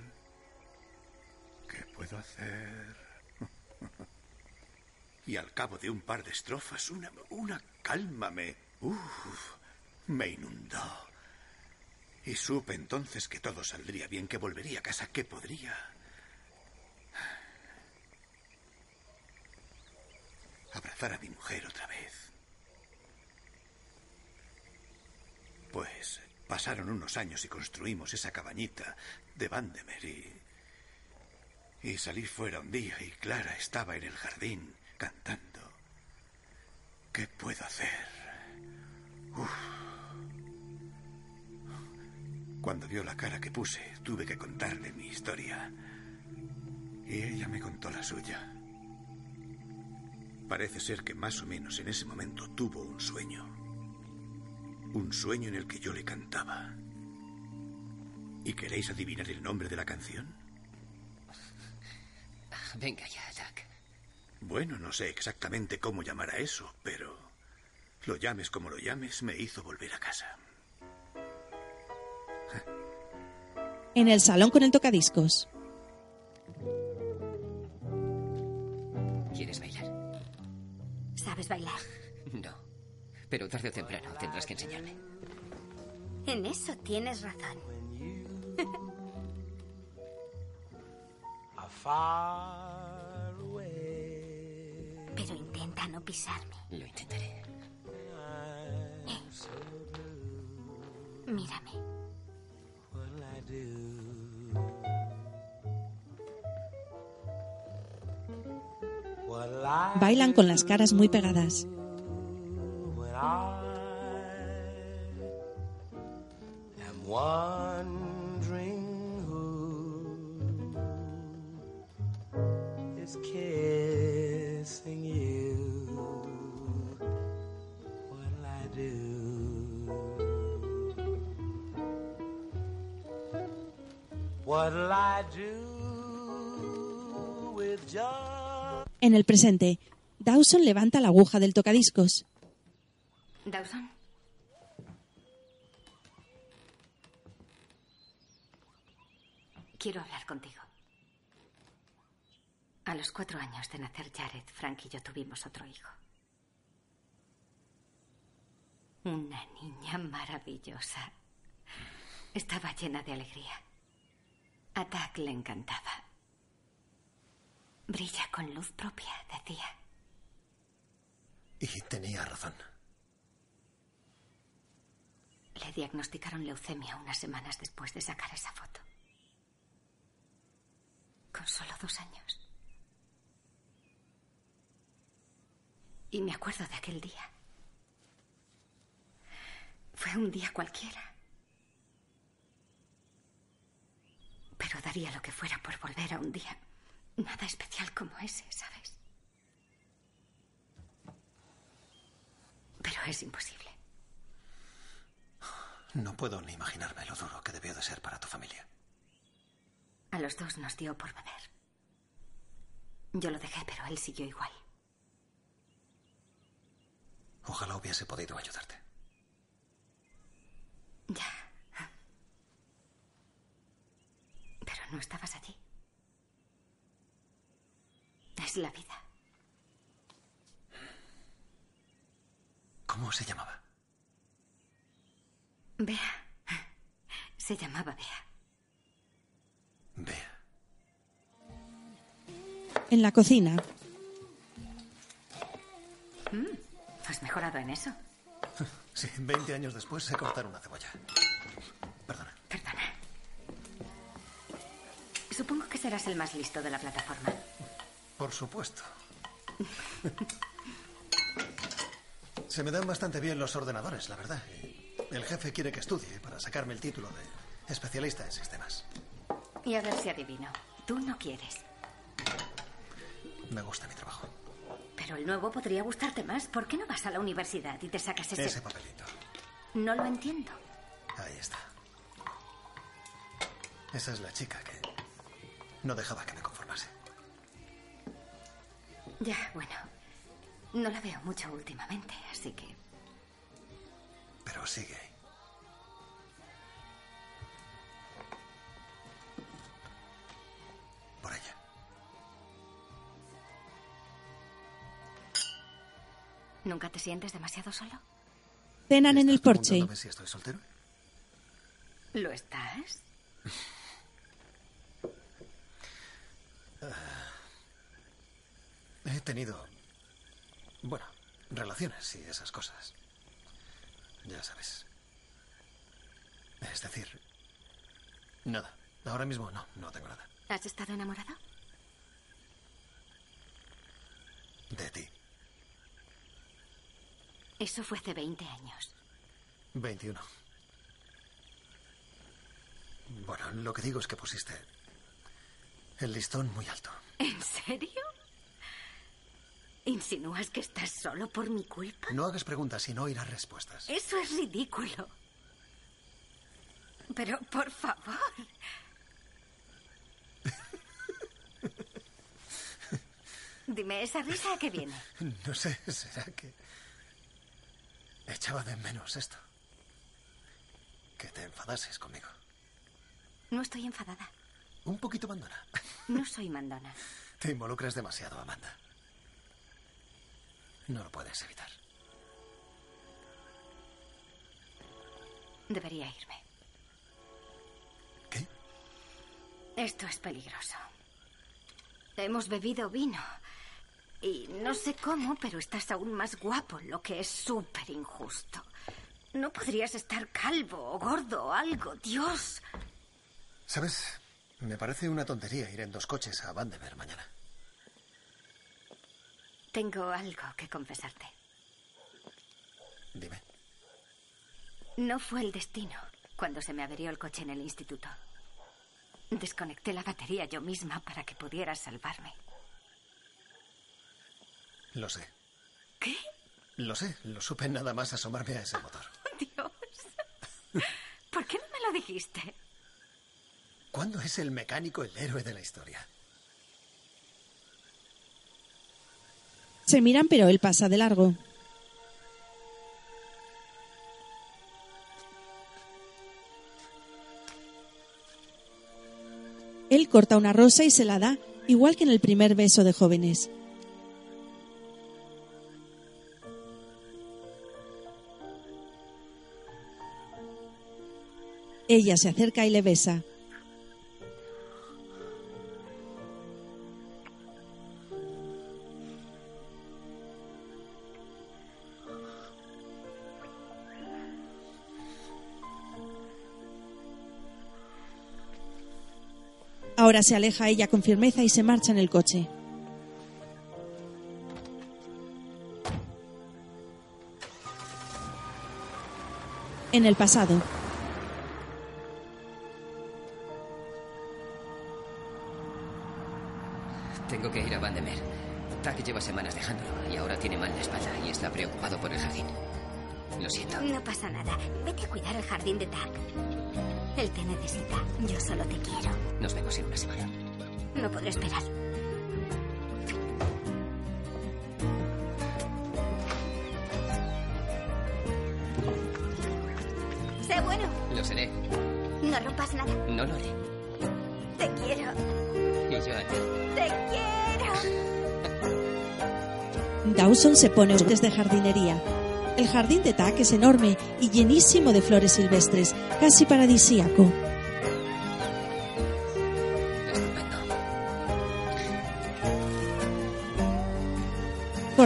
¿Qué puedo hacer? y al cabo de un par de estrofas, una, una calma me... uf, me inundó. Y supe entonces que todo saldría bien, que volvería a casa, que podría... abrazar a mi mujer otra vez. Pues pasaron unos años y construimos esa cabañita de Vandemer y... Y salí fuera un día y Clara estaba en el jardín cantando. ¿Qué puedo hacer? Cuando vio la cara que puse, tuve que contarle mi historia. Y ella me contó la suya. Parece ser que más o menos en ese momento tuvo un sueño. Un sueño en el que yo le cantaba. ¿Y queréis adivinar el nombre de la canción? Venga ya, Tac. Bueno, no sé exactamente cómo llamar a eso, pero lo llames como lo llames, me hizo volver a casa. En el salón con el tocadiscos. ¿Sabes bailar? No. Pero tarde o temprano tendrás que enseñarme. En eso tienes razón. Pero intenta no pisarme. Lo intentaré. Mírame. Bailan con las caras muy pegadas. En el presente, Dawson levanta la aguja del tocadiscos. Dawson. Quiero hablar contigo. A los cuatro años de nacer Jared, Frank y yo tuvimos otro hijo. Una niña maravillosa. Estaba llena de alegría. A Doug le encantaba. Brilla con luz propia, decía. Y tenía razón. Le diagnosticaron leucemia unas semanas después de sacar esa foto. Con solo dos años. Y me acuerdo de aquel día. Fue un día cualquiera. Pero daría lo que fuera por volver a un día nada especial como ese, ¿sabes? Pero es imposible. No puedo ni imaginarme lo duro que debió de ser para tu familia. A los dos nos dio por beber. Yo lo dejé, pero él siguió igual. Ojalá hubiese podido ayudarte. Ya. Pero no estabas allí. Es la vida. ¿Cómo se llamaba? Bea. Se llamaba Bea. Bea. En la cocina, Mm, has mejorado en eso. Sí, 20 años después sé cortar una cebolla. Perdona. Supongo que serás el más listo de la plataforma. Por supuesto. Se me dan bastante bien los ordenadores, la verdad. El jefe quiere que estudie para sacarme el título de especialista en sistemas. Y a ver si adivino. Tú no quieres. Me gusta mi trabajo. Pero el nuevo podría gustarte más. ¿Por qué no vas a la universidad y te sacas ese... Ese papelito. No lo entiendo. Ahí está. Esa es la chica que no dejaba que me. Ya, bueno. No la veo mucho últimamente, así que... Pero sigue. Por ella. ¿Nunca te sientes demasiado solo? cenan en el porche. Si estoy soltero. ¿Lo estás? He tenido, bueno, relaciones y esas cosas. Ya sabes. Es decir, nada. Ahora mismo no, no tengo nada. ¿Has estado enamorado? De ti. Eso fue hace 20 años. 21. Bueno, lo que digo es que pusiste el listón muy alto. ¿En serio? ¿Insinúas que estás solo por mi culpa? No hagas preguntas y no oirás respuestas. Eso es ridículo. Pero, por favor. Dime, ¿esa risa a qué viene? No sé, será que echaba de menos esto. Que te enfadases conmigo. No estoy enfadada. Un poquito mandona. No soy mandona. Te involucras demasiado, Amanda. No lo puedes evitar. Debería irme. ¿Qué? Esto es peligroso. Hemos bebido vino. Y no sé cómo, pero estás aún más guapo, lo que es súper injusto. No podrías estar calvo o gordo o algo, Dios. ¿Sabes? Me parece una tontería ir en dos coches a Vandenberg mañana. Tengo algo que confesarte. Dime. No fue el destino cuando se me averió el coche en el instituto. Desconecté la batería yo misma para que pudieras salvarme. Lo sé. ¿Qué? Lo sé. Lo supe nada más asomarme a ese motor. Dios. ¿Por qué no me lo dijiste? ¿Cuándo es el mecánico el héroe de la historia? Se miran, pero él pasa de largo. Él corta una rosa y se la da, igual que en el primer beso de jóvenes. Ella se acerca y le besa. Ahora se aleja ella con firmeza y se marcha en el coche. En el pasado, Tengo que ir a Vandemer. Tak lleva semanas dejándolo y ahora tiene mal la espalda y está preocupado por el jardín. Lo siento. No pasa nada. Vete a cuidar el jardín de Tac. Él te necesita. Yo solo te quiero. Nos vemos en una semana. No podré esperar. Sé bueno. Lo seré. No rompas nada. No lo haré. Te quiero. Y yo a ti. Te quiero. Dawson se pone desde jardinería. El jardín de Tack es enorme y llenísimo de flores silvestres, casi paradisíaco.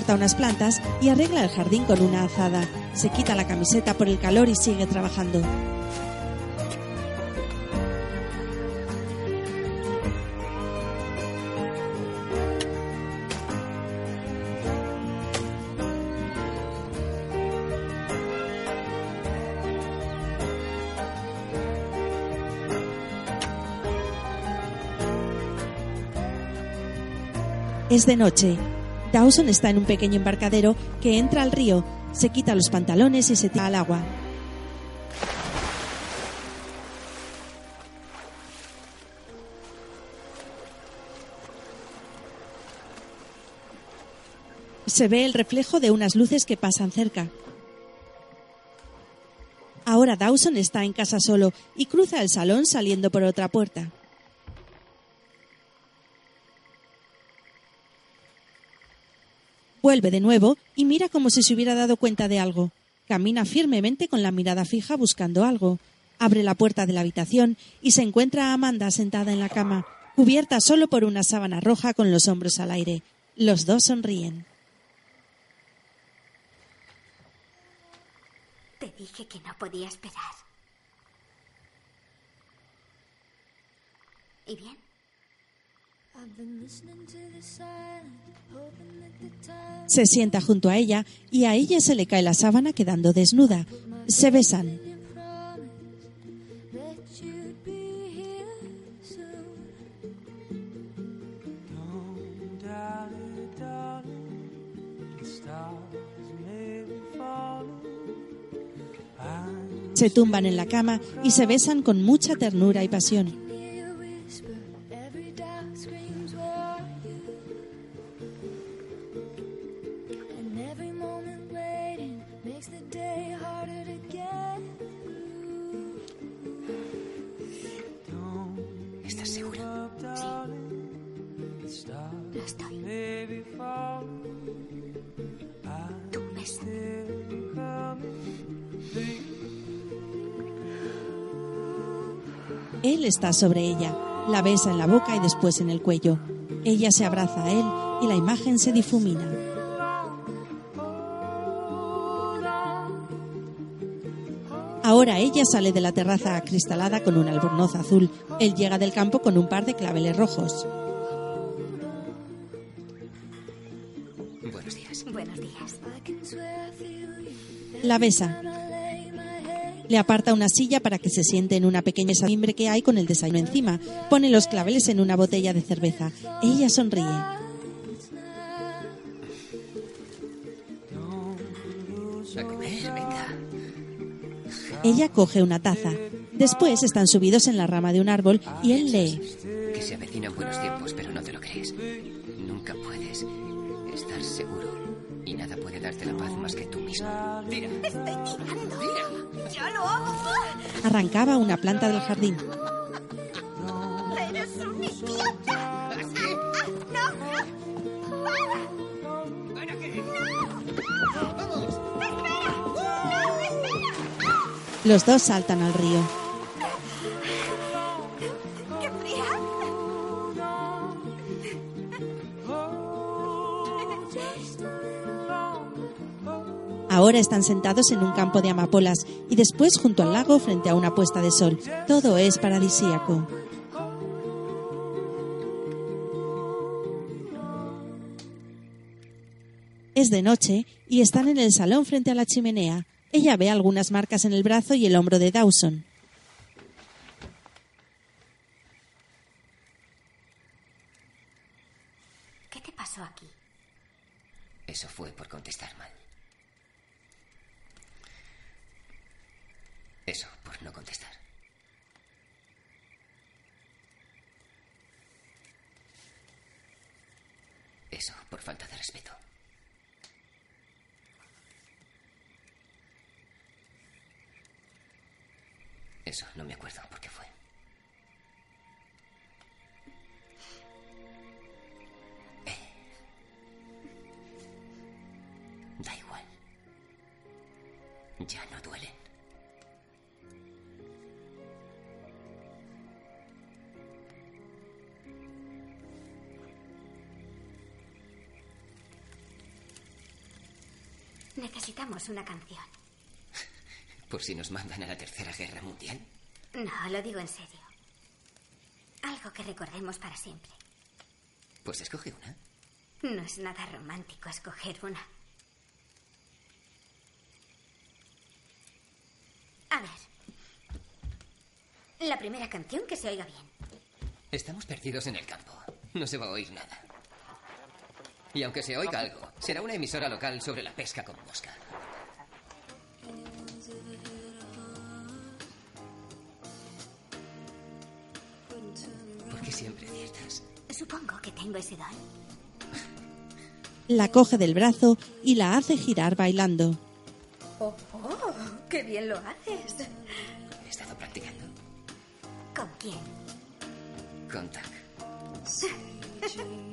Corta unas plantas y arregla el jardín con una azada. Se quita la camiseta por el calor y sigue trabajando. Es de noche. Dawson está en un pequeño embarcadero que entra al río, se quita los pantalones y se tira al agua. Se ve el reflejo de unas luces que pasan cerca. Ahora Dawson está en casa solo y cruza el salón saliendo por otra puerta. Vuelve de nuevo y mira como si se hubiera dado cuenta de algo. Camina firmemente con la mirada fija buscando algo. Abre la puerta de la habitación y se encuentra a Amanda sentada en la cama, cubierta solo por una sábana roja con los hombros al aire. Los dos sonríen. Te dije que no podía esperar. ¿Y bien? Se sienta junto a ella y a ella se le cae la sábana quedando desnuda. Se besan. Se tumban en la cama y se besan con mucha ternura y pasión. Estoy. Tú me Él está sobre ella, la besa en la boca y después en el cuello. Ella se abraza a él y la imagen se difumina. Ahora ella sale de la terraza acristalada con un albornoz azul. Él llega del campo con un par de claveles rojos. La besa. Le aparta una silla para que se siente en una pequeña mesa que hay con el desayuno encima. Pone los claveles en una botella de cerveza. Ella sonríe. A comer, venga. Ella coge una taza. Después están subidos en la rama de un árbol y él lee. Que se avecinan buenos tiempos, pero no te lo crees. Nada puede darte la paz más que tú mismo. Tira. Estoy tirando. ¡Ya lo hago! Arrancaba una planta del jardín. ¡Eres un idiota! ¡No! ¡Ven aquí! ¡Vamos! ¡Espera! ¡No! ¡Espera! Los dos saltan al río. Ahora están sentados en un campo de amapolas y después junto al lago frente a una puesta de sol. Todo es paradisíaco. Es de noche y están en el salón frente a la chimenea. Ella ve algunas marcas en el brazo y el hombro de Dawson. ¿Qué te pasó aquí? Eso fue por contestar mal. Eso, por no contestar. Eso, por falta de respeto. Eso, no me acuerdo por qué fue. Eh. Da igual. Ya no duelen. Necesitamos una canción. Por si nos mandan a la Tercera Guerra Mundial. No, lo digo en serio. Algo que recordemos para siempre. Pues escoge una. No es nada romántico escoger una. A ver. La primera canción que se oiga bien. Estamos perdidos en el campo. No se va a oír nada. Y aunque se oiga algo, será una emisora local sobre la pesca con mosca. ¿Por qué siempre aciertas? Supongo que tengo ese don. La coge del brazo y la hace girar bailando. Oh, oh, qué bien lo haces. He estado practicando ¿Con quién? con Tac.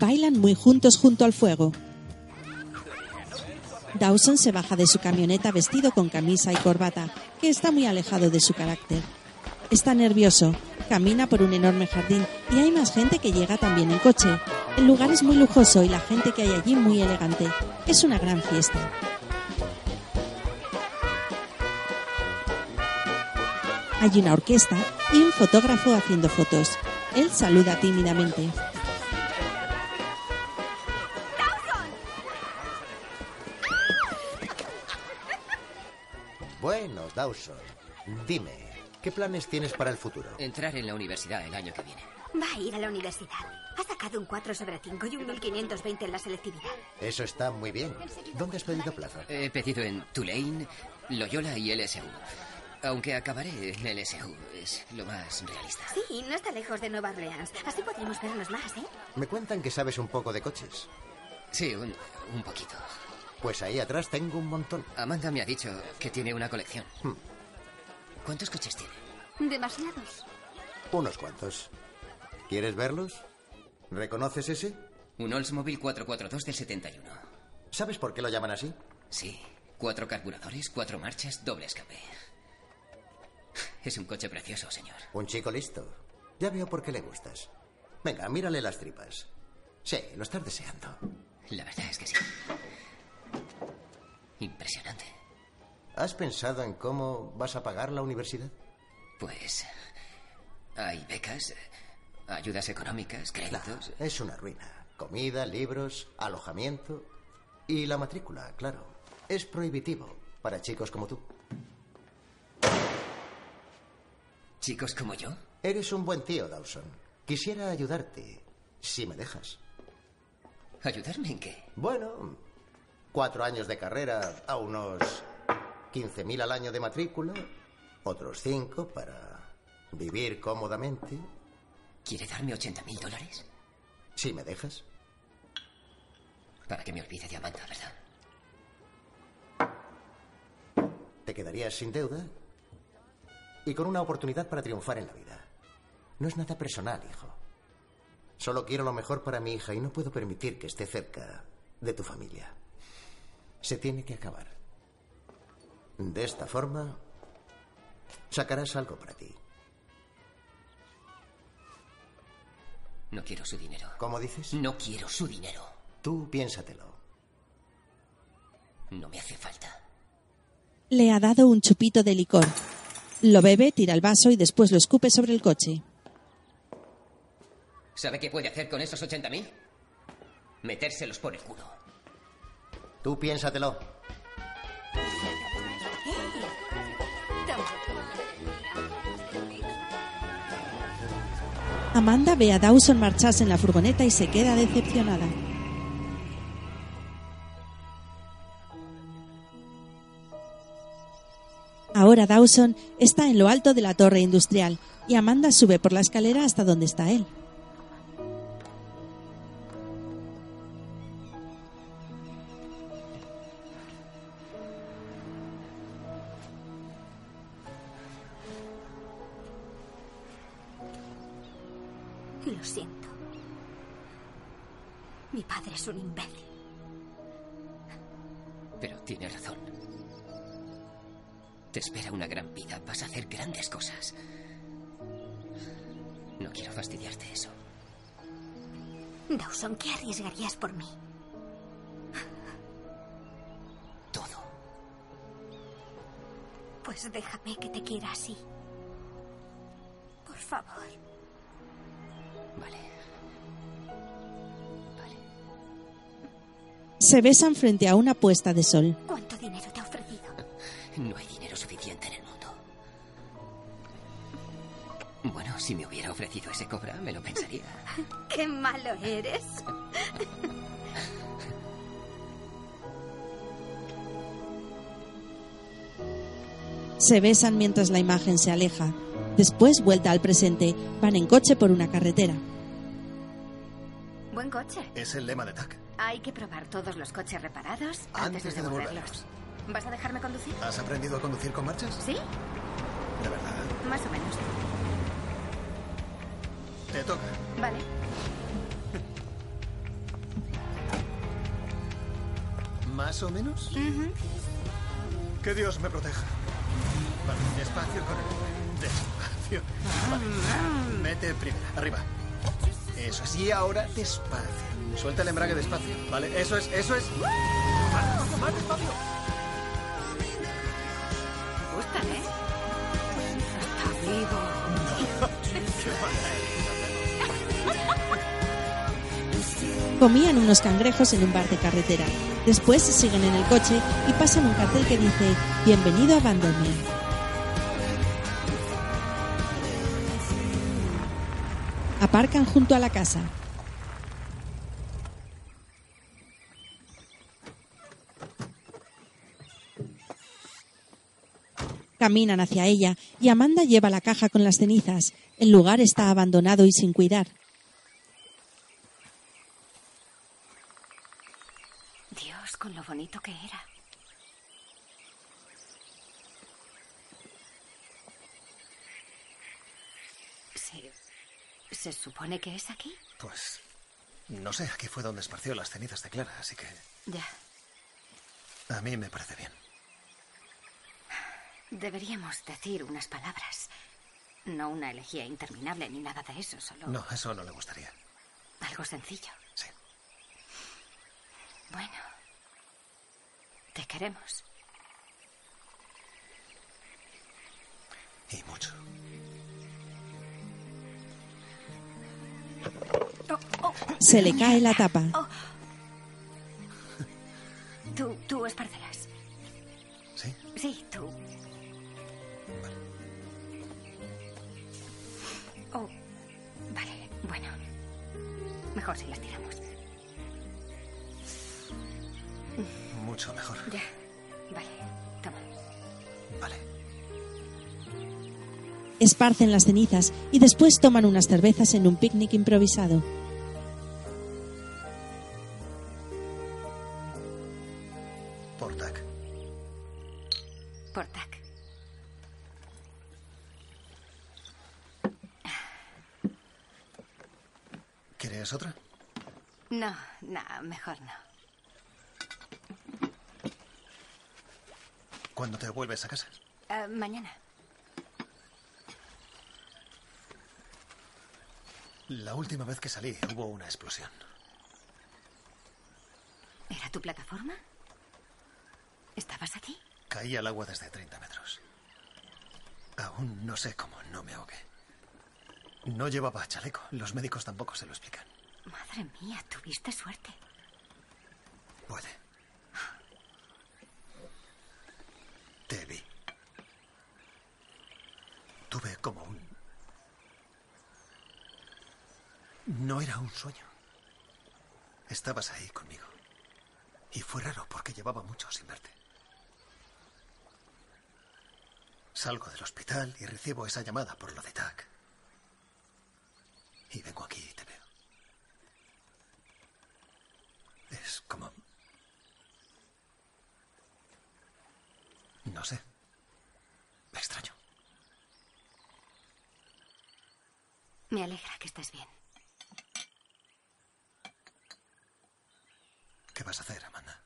Bailan muy juntos junto al fuego. Dawson se baja de su camioneta vestido con camisa y corbata, que está muy alejado de su carácter. Está nervioso, camina por un enorme jardín y hay más gente que llega también en coche. El lugar es muy lujoso y la gente que hay allí muy elegante. Es una gran fiesta. Hay una orquesta y un fotógrafo haciendo fotos. Él saluda tímidamente. Dawson, dime, ¿qué planes tienes para el futuro? Entrar en la universidad el año que viene. Va a ir a la universidad. Ha sacado un 4 sobre 5 y un 1520 en la selectividad. Eso está muy bien. ¿Dónde has pedido plaza? He pedido en Tulane, Loyola y LSU. Aunque acabaré en LSU, es lo más realista. Sí, no está lejos de Nueva Orleans. Así podremos vernos más, ¿eh? Me cuentan que sabes un poco de coches. Sí, un, un poquito. Pues ahí atrás tengo un montón. Amanda me ha dicho que tiene una colección. Hmm. ¿Cuántos coches tiene? Demasiados. Unos cuantos. ¿Quieres verlos? ¿Reconoces ese? Un Oldsmobile 442 del 71. ¿Sabes por qué lo llaman así? Sí. Cuatro carburadores, cuatro marchas, doble escape. Es un coche precioso, señor. Un chico listo. Ya veo por qué le gustas. Venga, mírale las tripas. Sí, lo estás deseando. La verdad es que sí. Impresionante. ¿Has pensado en cómo vas a pagar la universidad? Pues hay becas, ayudas económicas, créditos. Es una ruina. Comida, libros, alojamiento y la matrícula, claro. Es prohibitivo para chicos como tú. ¿Chicos como yo? Eres un buen tío, Dawson. Quisiera ayudarte, si me dejas. ¿Ayudarme en qué? Bueno, cuatro años de carrera a unos 15.000 al año de matrícula, otros cinco para vivir cómodamente. ¿Quiere darme 80 mil dólares? Si me dejas. Para que me olvide de Amanda, ¿verdad? Te quedarías sin deuda y con una oportunidad para triunfar en la vida. No es nada personal, hijo. Solo quiero lo mejor para mi hija y no puedo permitir que esté cerca de tu familia. Se tiene que acabar. De esta forma, sacarás algo para ti. No quiero su dinero. ¿Cómo dices? No quiero su dinero. Tú piénsatelo. No me hace falta. Le ha dado un chupito de licor. Lo bebe, tira el vaso y después lo escupe sobre el coche. ¿Sabe qué puede hacer con esos 80 mil? Metérselos por el culo. Tú piénsatelo. Amanda ve a Dawson marcharse en la furgoneta y se queda decepcionada. Ahora Dawson está en lo alto de la torre industrial y Amanda sube por la escalera hasta donde está él. Se besan frente a una puesta de sol. ¿Cuánto dinero te ha ofrecido? No hay dinero suficiente en el mundo. Bueno, si me hubiera ofrecido ese cobra, me lo pensaría. ¡Qué malo eres! Se besan mientras la imagen se aleja. Después, vuelta al presente, van en coche por una carretera. Buen coche. Es el lema de TAC. Hay que probar todos los coches reparados antes, Antes de devolverlos. ¿Vas a dejarme conducir? ¿Has aprendido a conducir con marchas? ¿Sí? De verdad. Más o menos. Te toca. Vale. ¿Más o menos? Que Dios me proteja. Vale, despacio con el... Despacio. Vale. Mete primero. Arriba. Eso es. Y ahora despacio. Suelta el embrague despacio. Vale, eso es, eso es. Más, más despacio. Me gustan, ¿eh? Está vivo. Comían unos cangrejos en un bar de carretera. Después siguen en el coche y pasan un cartel que dice Bienvenido a Vandermeer. Aparcan junto a la casa. Caminan hacia ella y Amanda lleva la caja con las cenizas. El lugar está abandonado y sin cuidar. Dios, con lo bonito que era. ¿Se, ¿Se supone que es aquí? Pues no sé, aquí fue donde esparció las cenizas de Clara, así que Ya. a mí me parece bien. Deberíamos decir unas palabras. No una elegía interminable ni nada de eso, solo No, eso no le gustaría. algo sencillo. Sí. Bueno. Te queremos. Y mucho. Se le cae la tapa. Tú, tú esparcerás. ¿Sí? Sí, tú. Oh, vale, bueno. Mejor si las tiramos. Mucho mejor. Ya. Esparcen las cenizas y después toman unas cervezas en un picnic improvisado. Por TAC. Por tac. ¿Quieres otra? No, no, mejor no. ¿Cuándo te vuelves a casa? Ah, mañana. La última vez que salí hubo una explosión. ¿Era tu plataforma? ¿Estabas aquí? Caí al agua desde 30 metros. Aún no sé cómo no me ahogué. No llevaba chaleco. Los médicos tampoco se lo explican. Madre mía, tuviste suerte. Puede. Te vi. Tuve como un... No era un sueño. Estabas ahí conmigo. Y fue raro porque llevaba mucho sin verte. Salgo del hospital y recibo esa llamada por lo de TAC. Y vengo aquí y te veo. Es como... No sé. Me extraño. Me alegra que estés bien. ¿Qué vas a hacer, Amanda?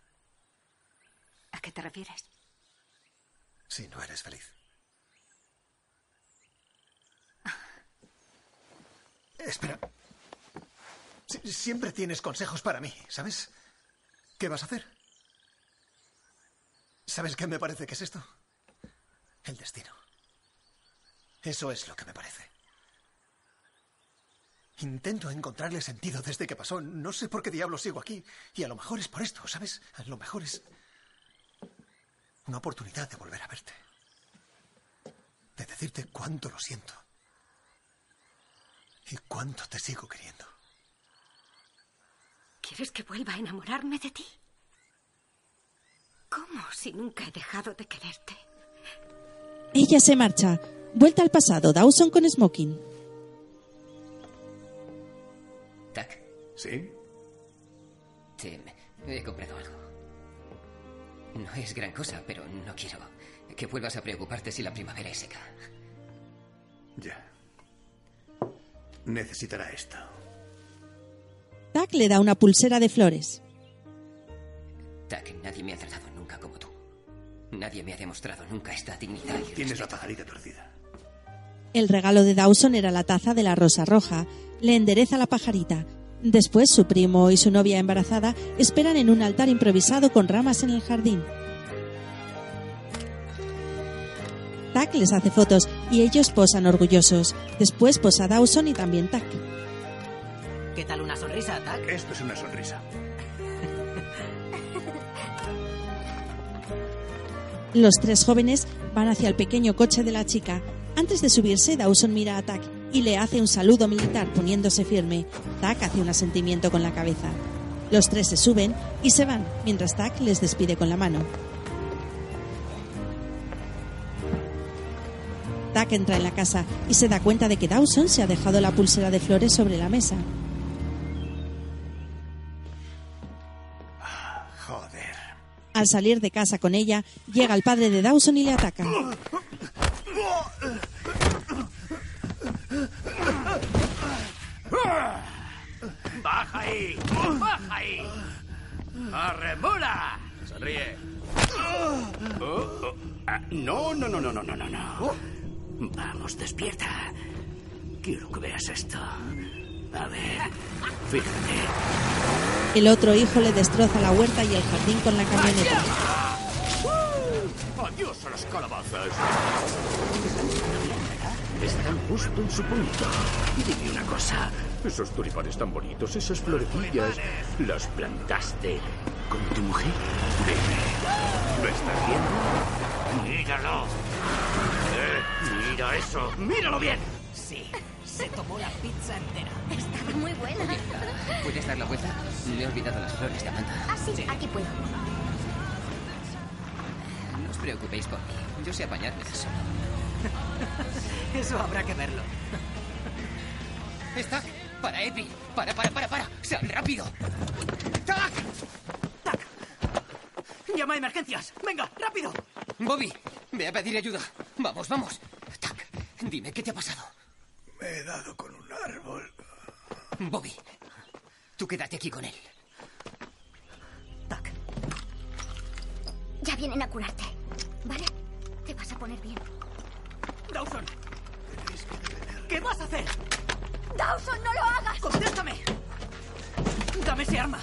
¿A qué te refieres? Si no eres feliz. Espera. Si- siempre tienes consejos para mí, ¿sabes? ¿Qué vas a hacer? ¿Sabes qué me parece que es esto? El destino. Eso es lo que me parece. Intento encontrarle sentido desde que pasó. No sé por qué diablos sigo aquí. Y a lo mejor es por esto, ¿sabes? A lo mejor es una oportunidad de volver a verte. De decirte cuánto lo siento. Y cuánto te sigo queriendo. ¿Quieres que vuelva a enamorarme de ti? ¿Cómo si nunca he dejado de quererte? Ella se marcha. Vuelta al pasado, Dawson con Smoking. Tac, ¿Sí? te he comprado algo. No es gran cosa, pero no quiero que vuelvas a preocuparte si la primavera es seca. Ya. Necesitará esto. Tack le da una pulsera de flores. Tac, nadie me ha tratado nunca como tú. Nadie me ha demostrado nunca esta dignidad y Tienes la pajarita torcida. El regalo de Dawson era la taza de la rosa roja. Le endereza la pajarita. Después su primo y su novia embarazada esperan en un altar improvisado con ramas en el jardín. Tack les hace fotos y ellos posan orgullosos. Después posa Dawson y también Tack. ¿Qué tal una sonrisa, Tac? Esto es una sonrisa. Los tres jóvenes van hacia el pequeño coche de la chica. Antes de subirse, Dawson mira a Tack y le hace un saludo militar poniéndose firme. Tack hace un asentimiento con la cabeza. Los tres se suben y se van, mientras Tack les despide con la mano. Tack entra en la casa y se da cuenta de que Dawson se ha dejado la pulsera de flores sobre la mesa. Joder. Al salir de casa con ella, llega el padre de Dawson y le ataca. ¡Baja ahí! ¡Baja ahí! ¡Arremula! Sonríe. Oh, oh, ah, no, no, no, no, no, no, no, no. Vamos, despierta. Quiero que veas esto. A ver, fíjate. El otro hijo le destroza la huerta y el jardín con la camioneta. ¡Adiós a las calabazas! Están justo en su punto. Dime una cosa. Esos tulipanes tan bonitos, esas florecillas, ¿las plantaste con tu mujer? Dime, ¿lo estás viendo? ¡Míralo! Eh, ¡Mira eso! ¡Míralo bien! Sí, se tomó la pizza entera. Estaba muy buena. ¿Puedes dar la vuelta? Le he olvidado las flores de Amanda. Ah, sí, aquí puedo. No os preocupéis por mí. Yo sé apañarme de solo. Eso habrá que verlo. ¡Está! ¡Para, Epi! ¡Para, para, para, para! ¡Sal rápido! ¡Tac! ¡Llama a emergencias! ¡Venga, rápido! Bobby, ve a pedir ayuda. Vamos, vamos. Tac, dime qué te ha pasado. Me he dado con un árbol. Bobby, tú quédate aquí con él. Ya vienen a curarte. ¿Vale? Te vas a poner bien. Dawson, ¿qué vas a hacer? ¡Dawson, no lo hagas! ¡Contéstame! ¡Dame ese arma!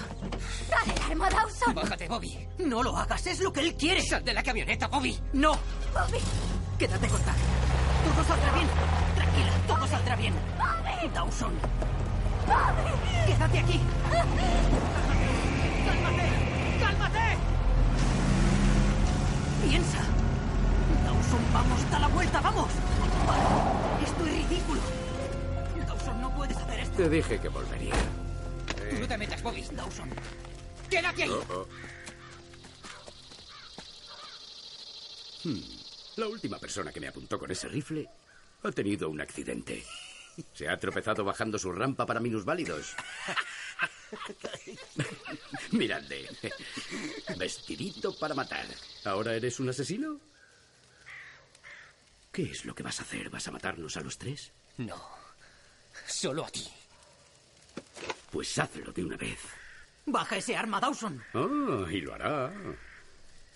¡Dale el arma, Dawson! Bájate, Bobby. No lo hagas, es lo que él quiere. Sal de la camioneta, Bobby. No, ¡Bobby! quédate con Tac. Todo saldrá bien. Tranquila, todo saldrá bien. Dawson, ¡Bobby! quédate aquí. ¡Cálmate! ¡Cálmate! Piensa. Dawson, vamos, da la vuelta, vamos. Esto es ridículo. Te dije que volvería. Tú no te metas, Bobby. Dawson, ¡Quédate ahí! Oh, oh. Hmm. La última persona que me apuntó con ese rifle ha tenido un accidente. Se ha tropezado bajando su rampa para minusválidos. Miradle. Vestidito para matar. ¿Ahora eres un asesino? ¿Qué es lo que vas a hacer? ¿Vas a matarnos a los tres? No, solo a ti. Pues hazlo de una vez. Baja ese arma, Dawson. Oh, y lo hará.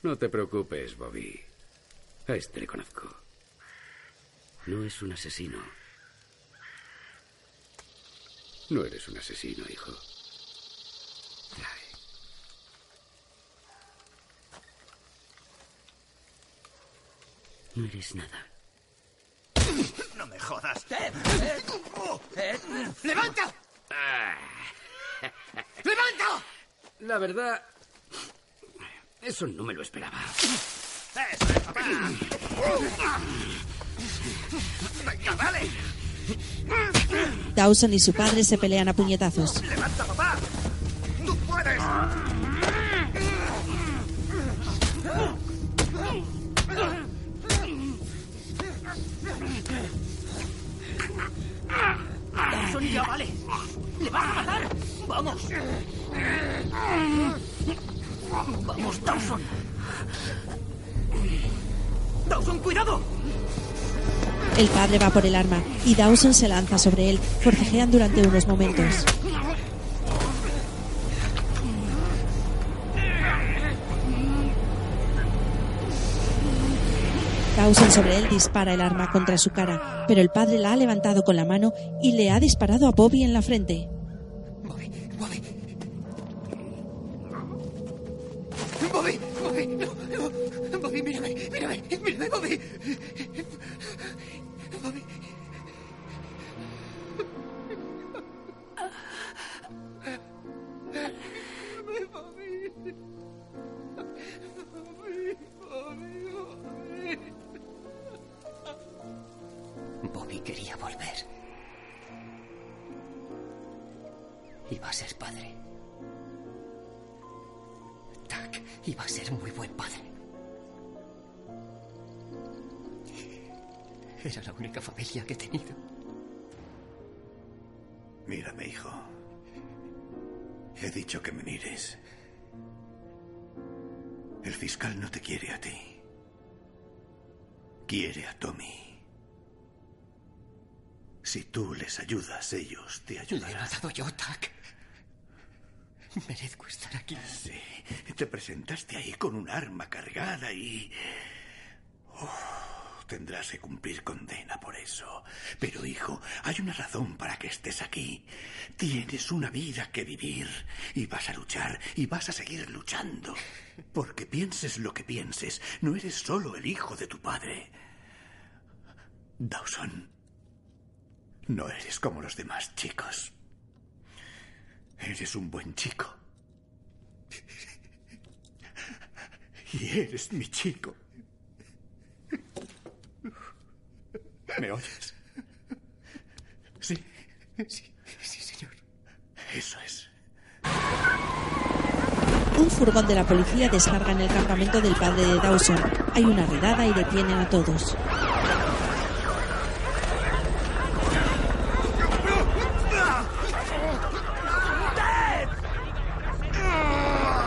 No te preocupes, Bobby. A este le conozco. No es un asesino. No eres un asesino, hijo. Trae. No eres nada. No me jodas. ¡Eh! ¡Levanta! ¡Levanta! La verdad, eso no me lo esperaba. ¡Eso es, papá! ¡Venga, dale! Dawson y su padre se pelean a puñetazos. ¡Levanta, papá! ¡Tú puedes! Ya vale. ¡Le vas a matar! ¡Vamos! ¡Vamos, Dawson! ¡Dawson, cuidado! El padre va por el arma y Dawson se lanza sobre él. Forcejean durante unos momentos. Dawson sobre él dispara el arma contra su cara, pero el padre la ha levantado con la mano y le ha disparado a Bobby en la frente. Vida que vivir y vas a luchar y vas a seguir luchando. Porque pienses lo que pienses, no eres solo el hijo de tu padre. Dawson, no eres como los demás chicos. Eres un buen chico. Y eres mi chico. ¿Me oyes? Sí. Sí. Eso es. Un furgón de la policía descarga en el campamento del padre de Dawson. Hay una redada y detienen a todos.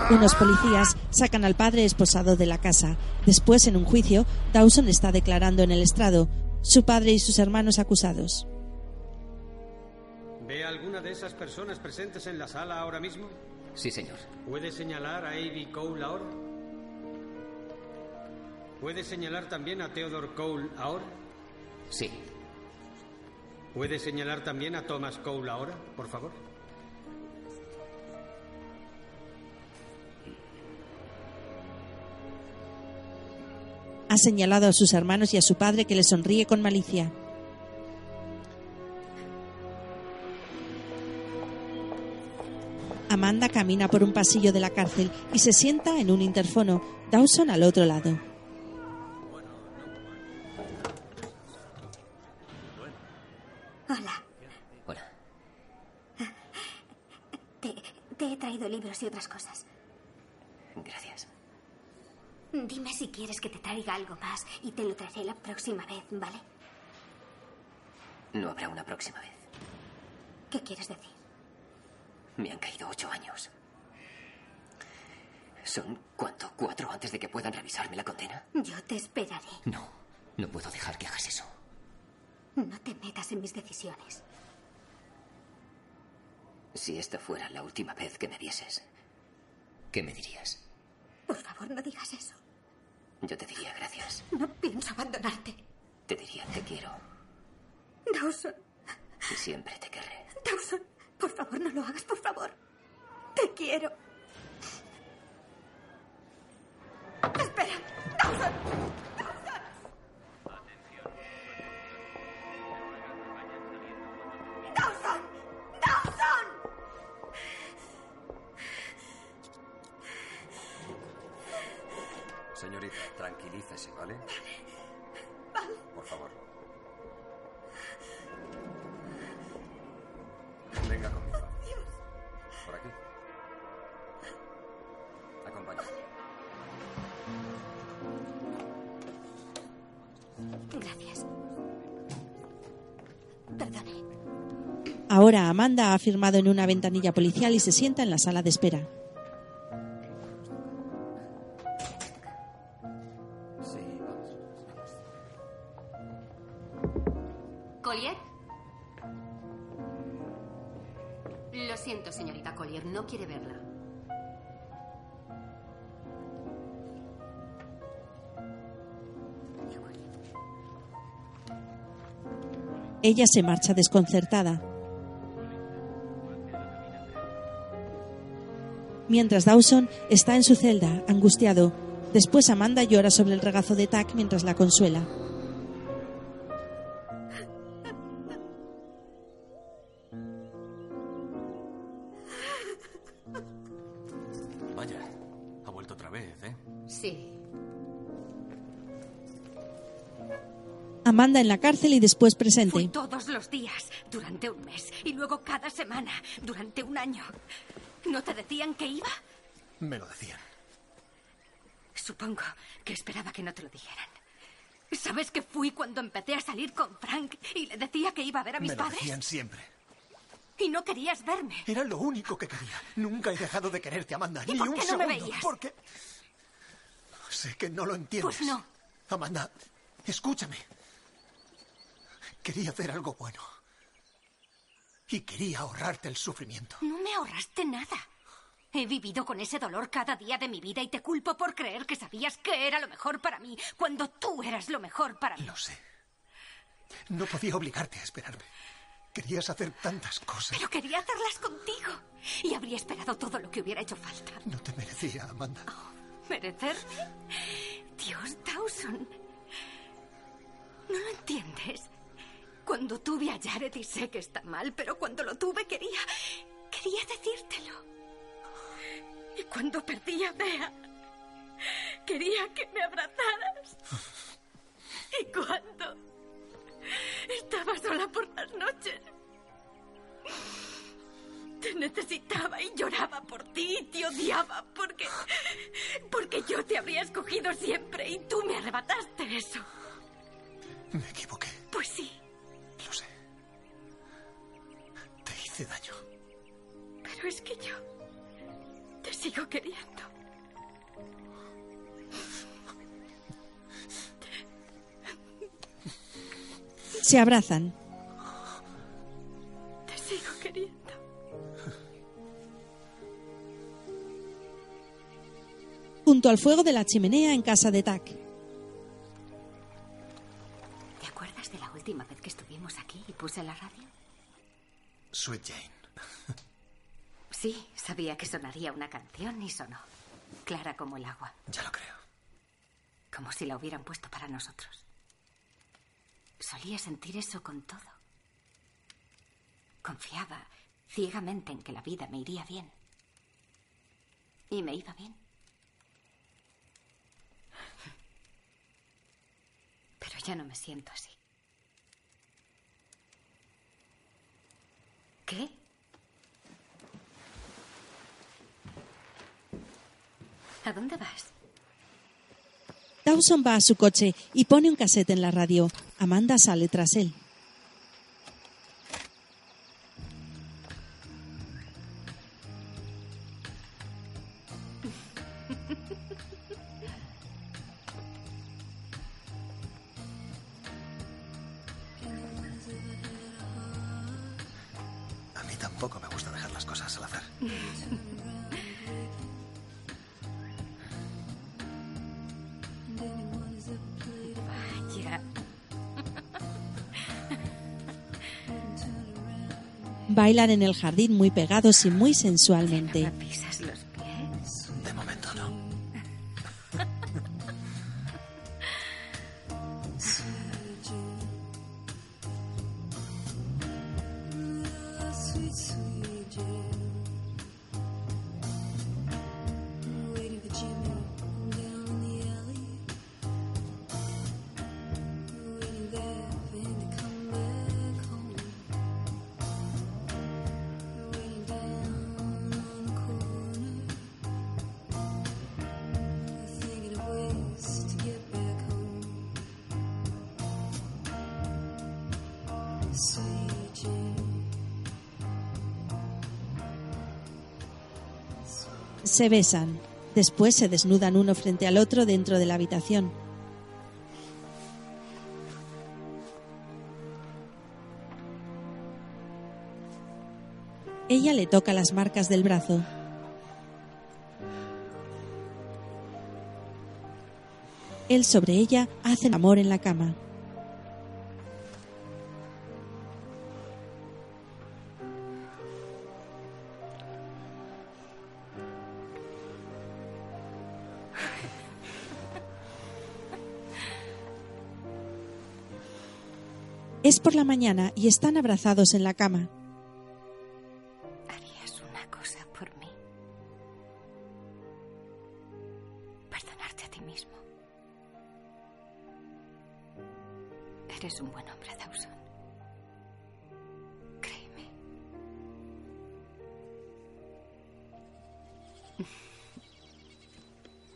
Unos policías sacan al padre esposado de la casa. Después, en un juicio, Dawson está declarando en el estrado. Su padre y sus hermanos acusados. ¿Ve a alguna de esas personas presentes en la sala ahora mismo? Sí, señor. ¿Puede señalar a Avi Cole ahora? ¿Puede señalar también a Theodore Cole ahora? Sí. ¿Puede señalar también a Thomas Cole ahora, por favor? Ha señalado a sus hermanos y a su padre que le sonríe con malicia. Amanda camina por un pasillo de la cárcel y se sienta en un interfono. Dawson al otro lado. Hola. Hola. Te, te he traído libros y otras cosas. Gracias. Dime si quieres que te traiga algo más y te lo traeré la próxima vez, ¿vale? No habrá una próxima vez. ¿Qué quieres decir? Me han caído ocho años. ¿Son cuánto? ¿Cuatro antes de que puedan revisarme la condena? Yo te esperaré. No, no puedo dejar que hagas eso. No te metas en mis decisiones. Si esta fuera la última vez que me vieses, ¿qué me dirías? Por favor, no digas eso. Yo te diría gracias. No pienso abandonarte. Te diría te quiero Dawson, y siempre te querré. Dawson, por favor, no lo hagas, por favor. Te quiero. Espera, Dawson. Dawson. Dawson. Señorita, tranquilícese, ¿vale? Por Ahora Amanda ha firmado en una ventanilla policial y se sienta en la sala de espera. ¿Collier? Lo siento, señorita Collier, no quiere verla. Ella se marcha desconcertada. Mientras Dawson está en su celda, angustiado. Después Amanda llora sobre el regazo de Tack mientras la consuela. Vaya, ha vuelto otra vez, ¿eh? Sí. Amanda en la cárcel y después presente. Fui todos los días, durante un mes, y luego cada semana, durante un año. ¿No te decían que iba? Me lo decían. Supongo que esperaba que no te lo dijeran. ¿Sabes que fui cuando empecé a salir con Frank y le decía que iba a ver a mis Me lo padres? decían siempre. Y no querías verme. Era lo único que quería. Nunca he dejado de quererte, Amanda. ¿Y ni por un qué no me segundo. veías? Porque sé que no lo entiendes. Pues no. Amanda, escúchame. Quería hacer algo bueno. Y quería ahorrarte el sufrimiento. No me ahorraste nada. He vivido con ese dolor cada día de mi vida y te culpo por creer que sabías que era lo mejor para mí cuando tú eras lo mejor para mí. Lo sé. No podía obligarte a esperarme. Querías hacer tantas cosas. Pero quería hacerlas contigo. Y habría esperado todo lo que hubiera hecho falta. No te merecía, Amanda. ¿Merecerme? Dios, Dawson. ¿No lo entiendes? Cuando tuve a Jared y sé que está mal, pero cuando lo tuve quería... Quería decírtelo. Y cuando perdí a Bea, quería que me abrazaras. Y cuando estaba sola por las noches, te necesitaba y lloraba por ti y te odiaba porque... Porque yo te habría escogido siempre y tú me arrebataste eso. Me equivoqué. Pues sí, Daño. pero es que yo te sigo queriendo. Se abrazan. Te sigo queriendo. Junto al fuego de la chimenea en casa de Tack. ¿Te acuerdas de la última vez que estuvimos aquí y puse la radio? Sweet Jane. Sí, sabía que sonaría una canción y sonó. Clara como el agua. Ya lo creo. Como si la hubieran puesto para nosotros. Solía sentir eso con todo. Confiaba ciegamente en que la vida me iría bien. Y me iba bien. Pero ya no me siento así. ¿A dónde vas? Dawson va a su coche y pone un cassette en la radio. Amanda sale tras él. Bailan en el jardín muy pegados y muy sensualmente. Se besan. Después se desnudan uno frente al otro dentro de la habitación. Ella le toca las marcas del brazo. Él sobre ella hacen amor en la cama. Por la mañana y están abrazados en la cama. ¿Harías una cosa por mí? Perdonarte a ti mismo. Eres un buen hombre, Dawson. Créeme.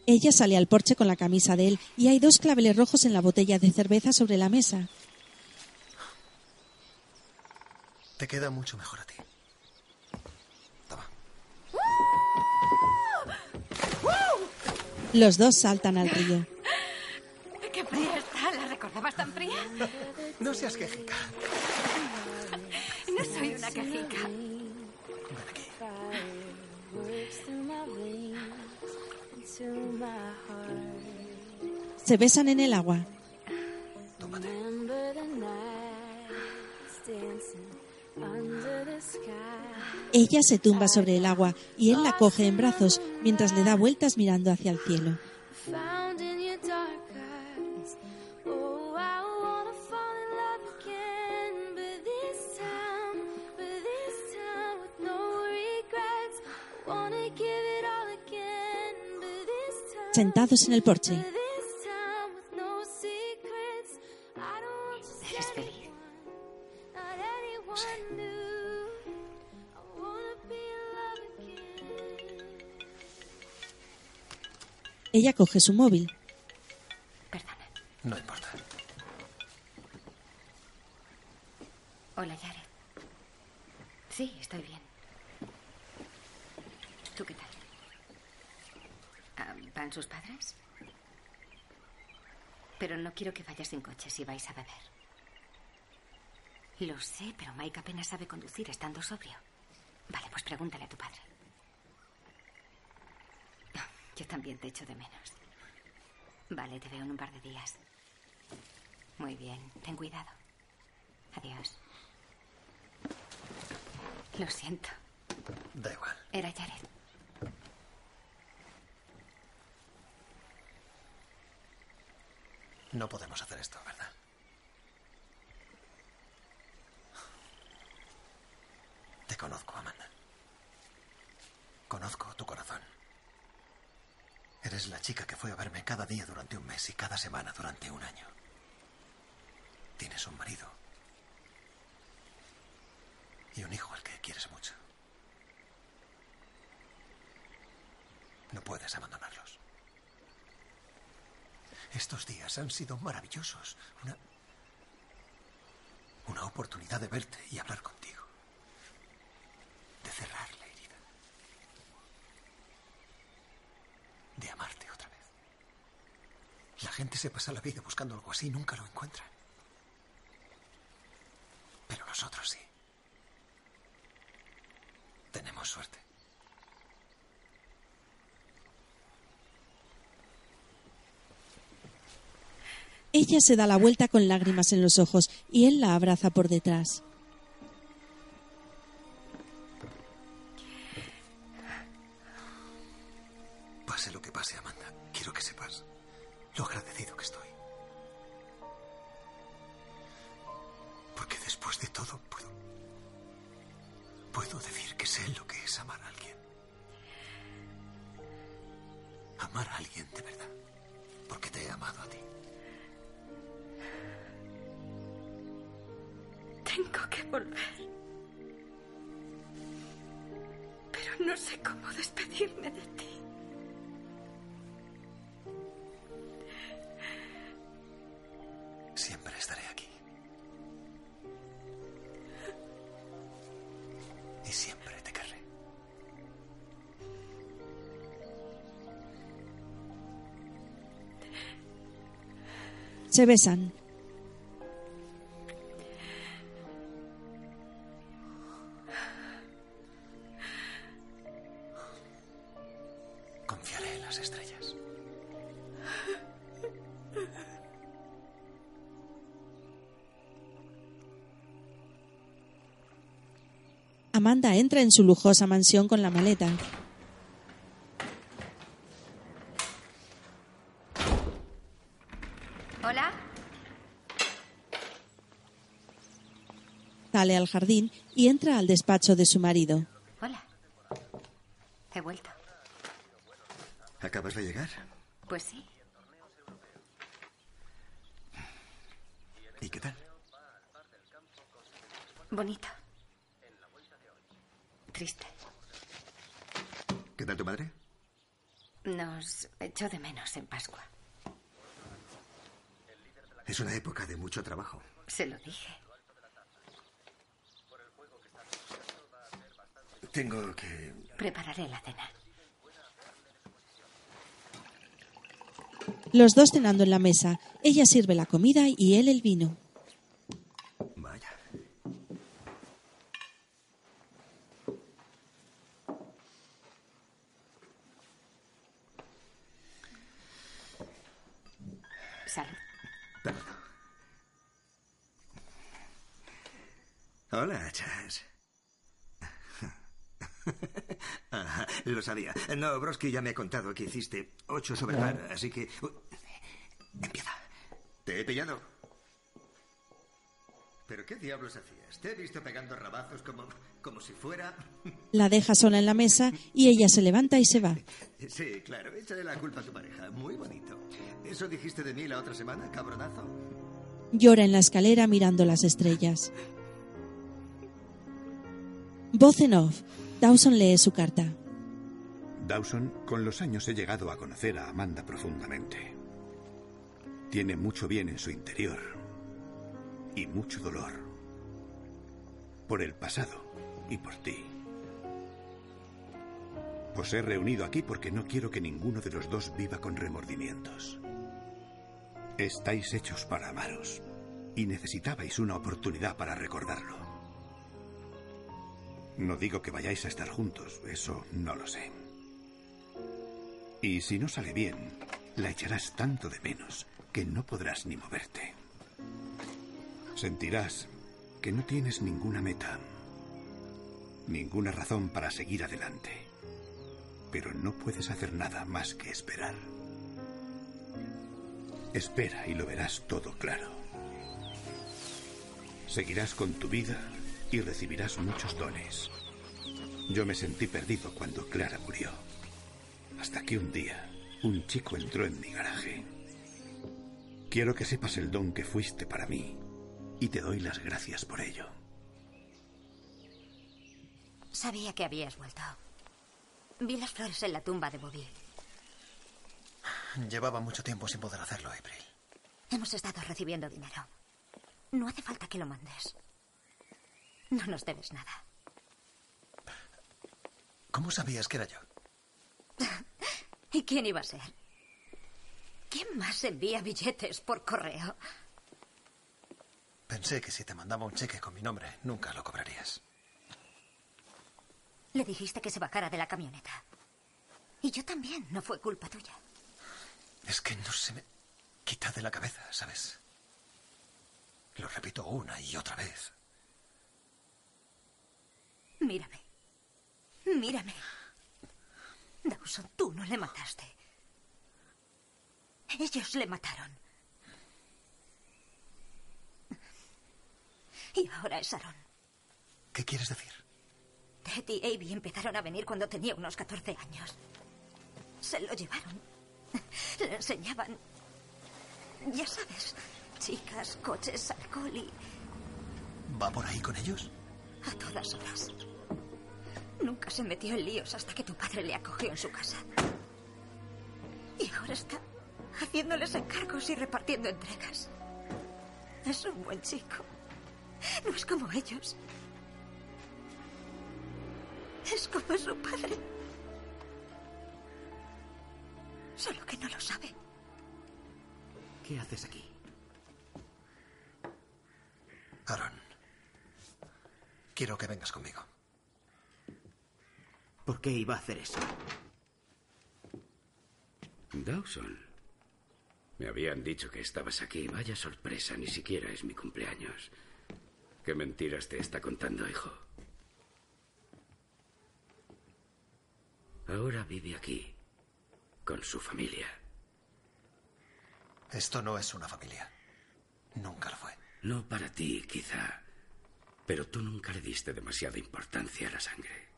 Ella sale al porche con la camisa de él y hay dos claveles rojos en la botella de cerveza sobre la mesa. Te queda mucho mejor a ti. Los dos saltan al río. ¡Qué fría está! ¿La recordabas tan fría? No seas quejica. No soy una quejica. Se besan en el agua. Ella se tumba sobre el agua y él la coge en brazos mientras le da vueltas mirando hacia el cielo. Found in your dark Ella coge su móvil. No importa. Hola, Jared. Sí, estoy bien. ¿Tú qué tal? Ah, ¿Van sus padres? Pero no quiero que vayas en coche si vais a beber. Lo sé, pero Mike apenas sabe conducir estando sobrio. Vale, pues pregúntale a tu padre. Yo también te echo de menos. Vale, te veo en un par de días. Muy bien, ten cuidado. Adiós. Lo siento. Da igual. Era Jared. No podemos hacer esto, ¿verdad? Te conozco, Amanda. Conozco tu corazón. Eres la chica que fue a verme cada día durante un mes y cada semana durante un año. Tienes un marido. Y un hijo al que quieres mucho. No puedes abandonarlos. Estos días han sido maravillosos. Una. Una oportunidad de verte y hablar contigo. De cerrar la herida. De amarte otra vez. La gente se pasa la vida buscando algo así y nunca lo encuentra. Pero nosotros sí. Tenemos suerte. Ella se da la vuelta con lágrimas en los ojos y él la abraza por detrás. Pase, Amanda, quiero que sepas lo agradecido que estoy. Porque después de todo puedo. Puedo decir que sé lo que es amar a alguien. Amar a alguien de verdad. Porque te he amado a ti. Tengo que volver. Pero no sé cómo despedirme de ti. Se besan. Confiaré en las estrellas. Amanda entra en su lujosa mansión con la maleta. Hola. Sale al jardín y entra al despacho de su marido. Hola. He vuelto. ¿Acabas de llegar? Pues sí. ¿Y qué tal? Bonito. Triste. ¿Qué tal tu madre? Nos echó de menos en Pascua. Es una época de mucho trabajo. Se lo dije. Tengo que... Prepararé la cena. Los dos cenando en la mesa. Ella sirve la comida y él el vino. Vaya. Salud. Hola, Chas. Ajá, lo sabía. No, Broski ya me ha contado que hiciste ocho sobre par, así que... Uy, Empieza. Te he pillado. ¿Pero qué diablos hacías? Te he visto pegando rabazos como, como si fuera... La deja sola en la mesa y ella se levanta y se va. Sí, claro, échale la culpa a tu pareja. Muy bonito. ¿Eso dijiste de mí la otra semana, cabronazo? Llora en la escalera mirando las estrellas. Voz en off. Dawson lee su carta. Dawson, con los años he llegado a conocer a Amanda profundamente. Tiene mucho bien en su interior y mucho dolor. Por el pasado y por ti. Os he reunido aquí porque no quiero que ninguno de los dos viva con remordimientos. Estáis hechos para amaros y necesitabais una oportunidad para recordarlo. No digo que vayáis a estar juntos, eso no lo sé. Y si no sale bien, la echarás tanto de menos que no podrás ni moverte. Sentirás que no tienes ninguna meta, ninguna razón para seguir adelante, pero no puedes hacer nada más que esperar. Espera y lo verás todo claro. Seguirás con tu vida y recibirás muchos dones. Yo me sentí perdido cuando Clara murió. Hasta que un día un chico entró en mi garaje. Quiero que sepas el don que fuiste para mí y te doy las gracias por ello. Sabía que habías vuelto. Vi las flores en la tumba de Bobby. Llevaba mucho tiempo sin poder hacerlo, April. Hemos estado recibiendo dinero. No hace falta que lo mandes. No nos debes nada. ¿Cómo sabías que era yo? ¿Y quién iba a ser? ¿Quién más envía billetes por correo? Pensé que si te mandaba un cheque con mi nombre, nunca lo cobrarías. Le dijiste que se bajara de la camioneta. Y yo también, no fue culpa tuya. Es que no se me quita de la cabeza, ¿sabes? Lo repito una y otra vez. Mírame. Mírame. Dawson, tú no le mataste. Ellos le mataron. Y ahora es Aaron. ¿Qué quieres decir? Ted y Abby empezaron a venir cuando tenía unos 14 años. Se lo llevaron. Le enseñaban. Ya sabes, chicas, coches, alcohol y ¿Va por ahí con ellos? a todas horas. Nunca se metió en líos hasta que tu padre le acogió en su casa. Y ahora está haciéndoles encargos y repartiendo entregas. Es un buen chico. No es como ellos. Es como su padre. Solo que no lo sabe. ¿Qué haces aquí? Aaron. Quiero que vengas conmigo. ¿Por qué iba a hacer eso? Dawson. Me habían dicho que estabas aquí. Vaya sorpresa, ni siquiera es mi cumpleaños. ¿Qué mentiras te está contando, hijo? Ahora vive aquí, con su familia. Esto no es una familia. Nunca lo fue. No para ti, quizá. Pero tú nunca le diste demasiada importancia a la sangre.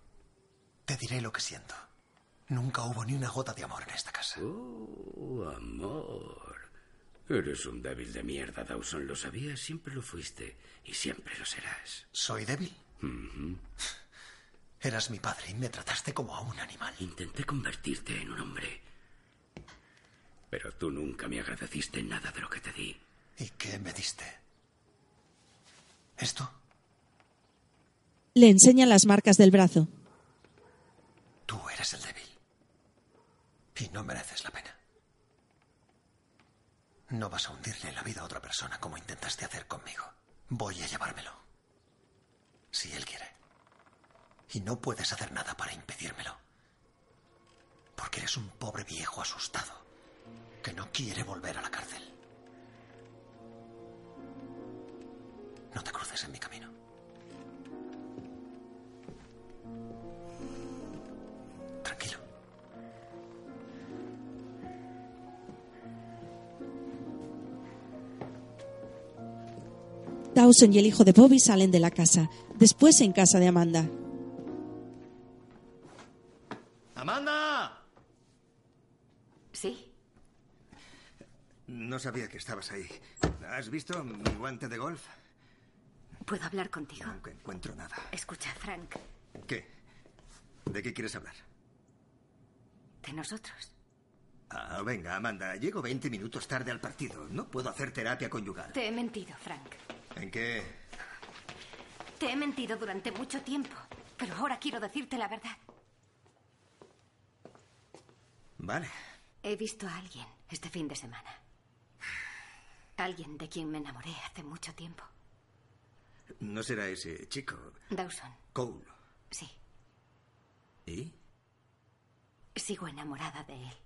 Te diré lo que siento. Nunca hubo ni una gota de amor en esta casa. Oh, amor. Eres un débil de mierda, Dawson. Lo sabías, siempre lo fuiste y siempre lo serás. ¿Soy débil? Ujú. Eras mi padre y me trataste como a un animal. Intenté convertirte en un hombre. Pero tú nunca me agradeciste nada de lo que te di. ¿Y qué me diste? ¿Esto? Le enseña las marcas del brazo. Tú eres el débil. Y no mereces la pena. No vas a hundirle la vida a otra persona como intentaste hacer conmigo. Voy a llevármelo. Si él quiere. Y no puedes hacer nada para impedírmelo. Porque eres un pobre viejo asustado que no quiere volver a la cárcel. No te cruces en mi camino. Dawson y el hijo de Bobby salen de la casa. Después en casa de Amanda. ¡Amanda! Sí. No sabía que estabas ahí. ¿Has visto mi guante de golf? ¿Puedo hablar contigo? No encuentro nada. Escucha, Frank. ¿Qué? ¿De qué quieres hablar? De nosotros. Ah, venga, Amanda. Llego 20 minutos tarde al partido. No puedo hacer terapia conyugal. Te he mentido, Frank. ¿En qué? Te he mentido durante mucho tiempo. Pero ahora quiero decirte la verdad. Vale. He visto a alguien este fin de semana. Alguien de quien me enamoré hace mucho tiempo. No será ese chico. Dawson. Cole. Sí. ¿Y? Sigo enamorada de él.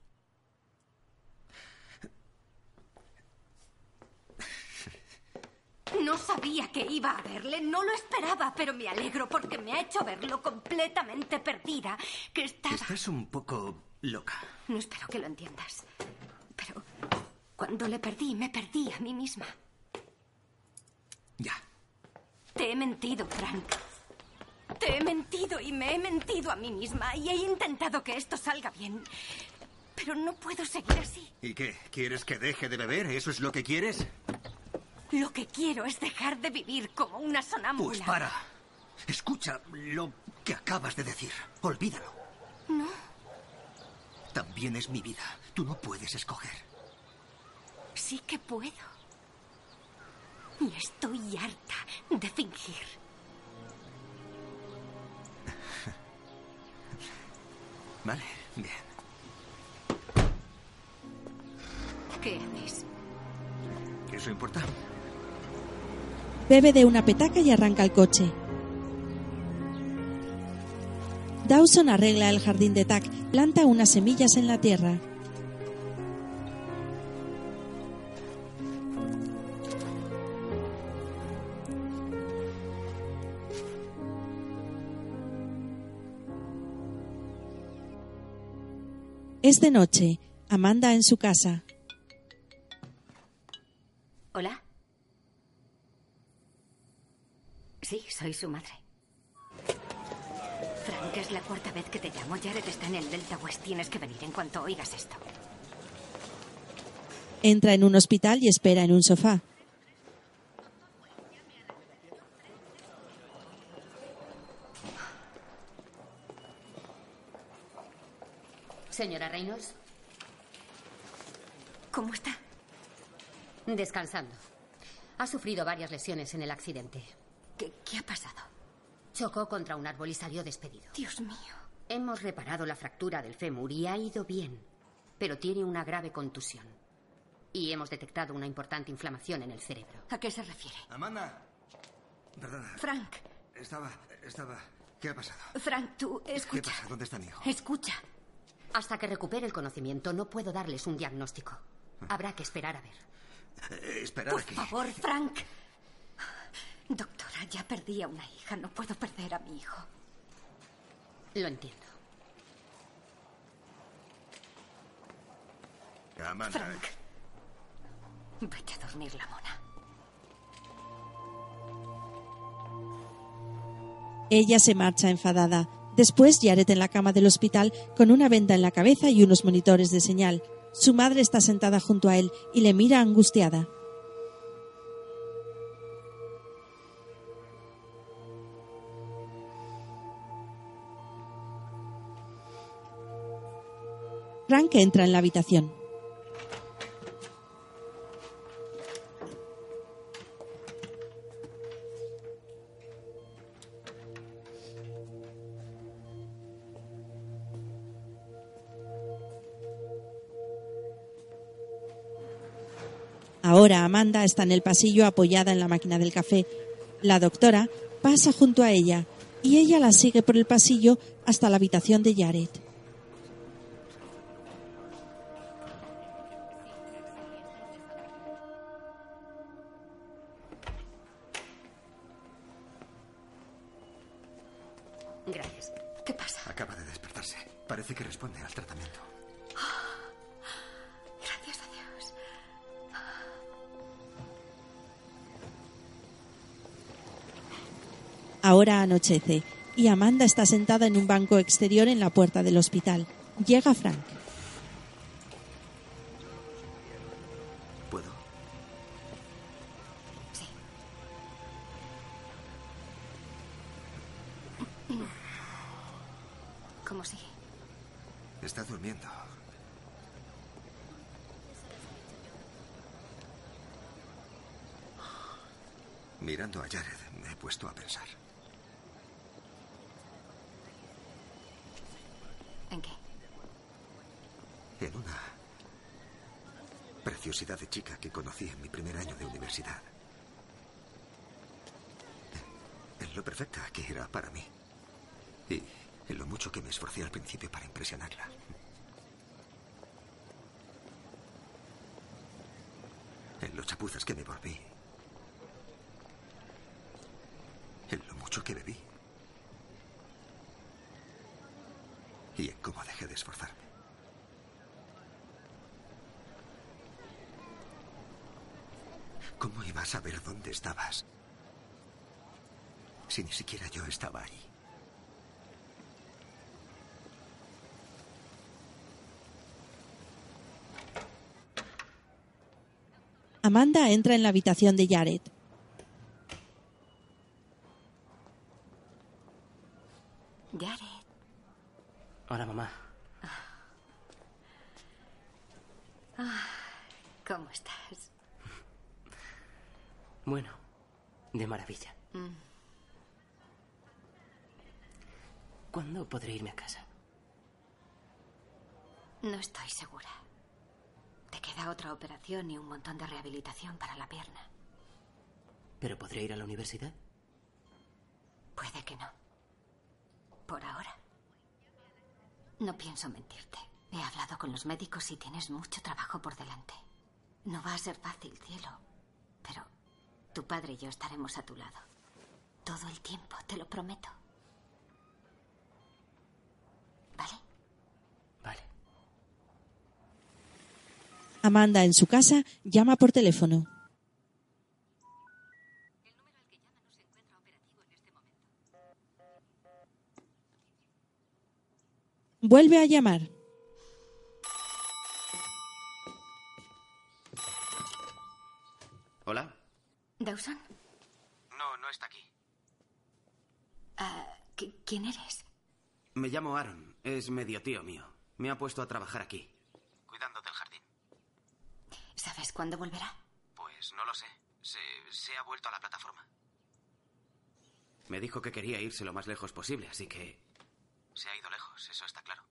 No sabía que iba a verle, no lo esperaba, pero me alegro porque me ha hecho verlo completamente perdida, que estaba... Estás un poco loca. No espero que lo entiendas. Pero cuando le perdí, me perdí a mí misma. Ya. Te he mentido, Frank. Te he mentido y me he mentido a mí misma y he intentado que esto salga bien. Pero no puedo seguir así. ¿Y qué? ¿Quieres que deje de beber? ¿Eso es lo que quieres? Lo que quiero es dejar de vivir como una sonámbula. Pues para. Escucha lo que acabas de decir. Olvídalo. No. También es mi vida. Tú no puedes escoger. Sí que puedo. Y estoy harta de fingir. Vale, bien. ¿Qué haces? ¿Eso importa? Bebe de una petaca y arranca el coche. Dawson arregla el jardín de Tack, planta unas semillas en la tierra. Es de noche. Amanda en su casa. ¿Hola? Sí, soy su madre. Frank, es la cuarta vez que te llamo. Jared está en el Delta West. Tienes que venir en cuanto oigas esto. Entra en un hospital y espera en un sofá. Señora Reynolds, ¿Cómo está? descansando. Ha sufrido varias lesiones en el accidente. ¿Qué, qué ha pasado? Chocó contra un árbol y salió despedido. Dios mío. Hemos reparado la fractura del fémur y ha ido bien, pero tiene una grave contusión. Y hemos detectado una importante inflamación en el cerebro. ¿A qué se refiere? Amanda. Perdona. Frank, Estaba. Estaba. ¿Qué ha pasado? Frank, tú, ¿Qué escucha. pasa? ¿Dónde está mi hijo? Escucha. Hasta que recupere el conocimiento no puedo darles un diagnóstico. Habrá que esperar a ver. Eh, esperad Por aquí. favor, Frank. Doctora, ya perdí a una hija. No puedo perder a mi hijo. Lo entiendo. Amanda. Frank. Vete a dormir, la mona. Ella se marcha enfadada. Después, Jared en la cama del hospital con una venda en la cabeza y unos monitores de señal. Su madre está sentada junto a él y le mira angustiada. Frank entra en la habitación. Ahora Amanda está en el pasillo apoyada en la máquina del café. La doctora pasa junto a ella y ella la sigue por el pasillo hasta la habitación de Jared. Gracias. ¿Qué pasa? Acaba de despertarse. Parece que responde al tratamiento. Gracias a Dios. Ahora anochece y Amanda está sentada en un banco exterior en la puerta del hospital. Llega Frank. Preciosidad de chica que conocí en mi primer año de universidad. En lo perfecta que era para mí. Y en lo mucho que me esforcé al principio para impresionarla. En lo chapuzas que me volví. En lo mucho que bebí. Y en cómo dejé de esforzarme. ¿Cómo iba a saber dónde estabas? Si ni siquiera yo estaba ahí. Amanda entra en la habitación de Jared. Hola, mamá. Ah, ¿Cómo estás? Bueno, de maravilla. Mm. ¿Cuándo podré irme a casa? No estoy segura. Te queda otra operación y un montón de rehabilitación para la pierna. ¿Pero podré ir a la universidad? Puede que no. Por ahora. No pienso mentirte. He hablado con los médicos y tienes mucho trabajo por delante. No va a ser fácil, cielo. Pero tu padre y yo estaremos a tu lado. Todo el tiempo, te lo prometo. ¿Vale? Vale. Amanda en su casa llama por teléfono. Vuelve a llamar. ¿Hola? ¿Dawson? No, no está aquí. Ah, ¿qui- ¿Quién eres? Me llamo Aaron. Es medio tío mío. Me ha puesto a trabajar aquí. Cuidando del. ¿Sabes cuándo volverá? Pues no lo sé. Se, se ha vuelto a la plataforma. Me dijo que quería irse lo más lejos posible, así que... Se ha ido lejos, eso está claro.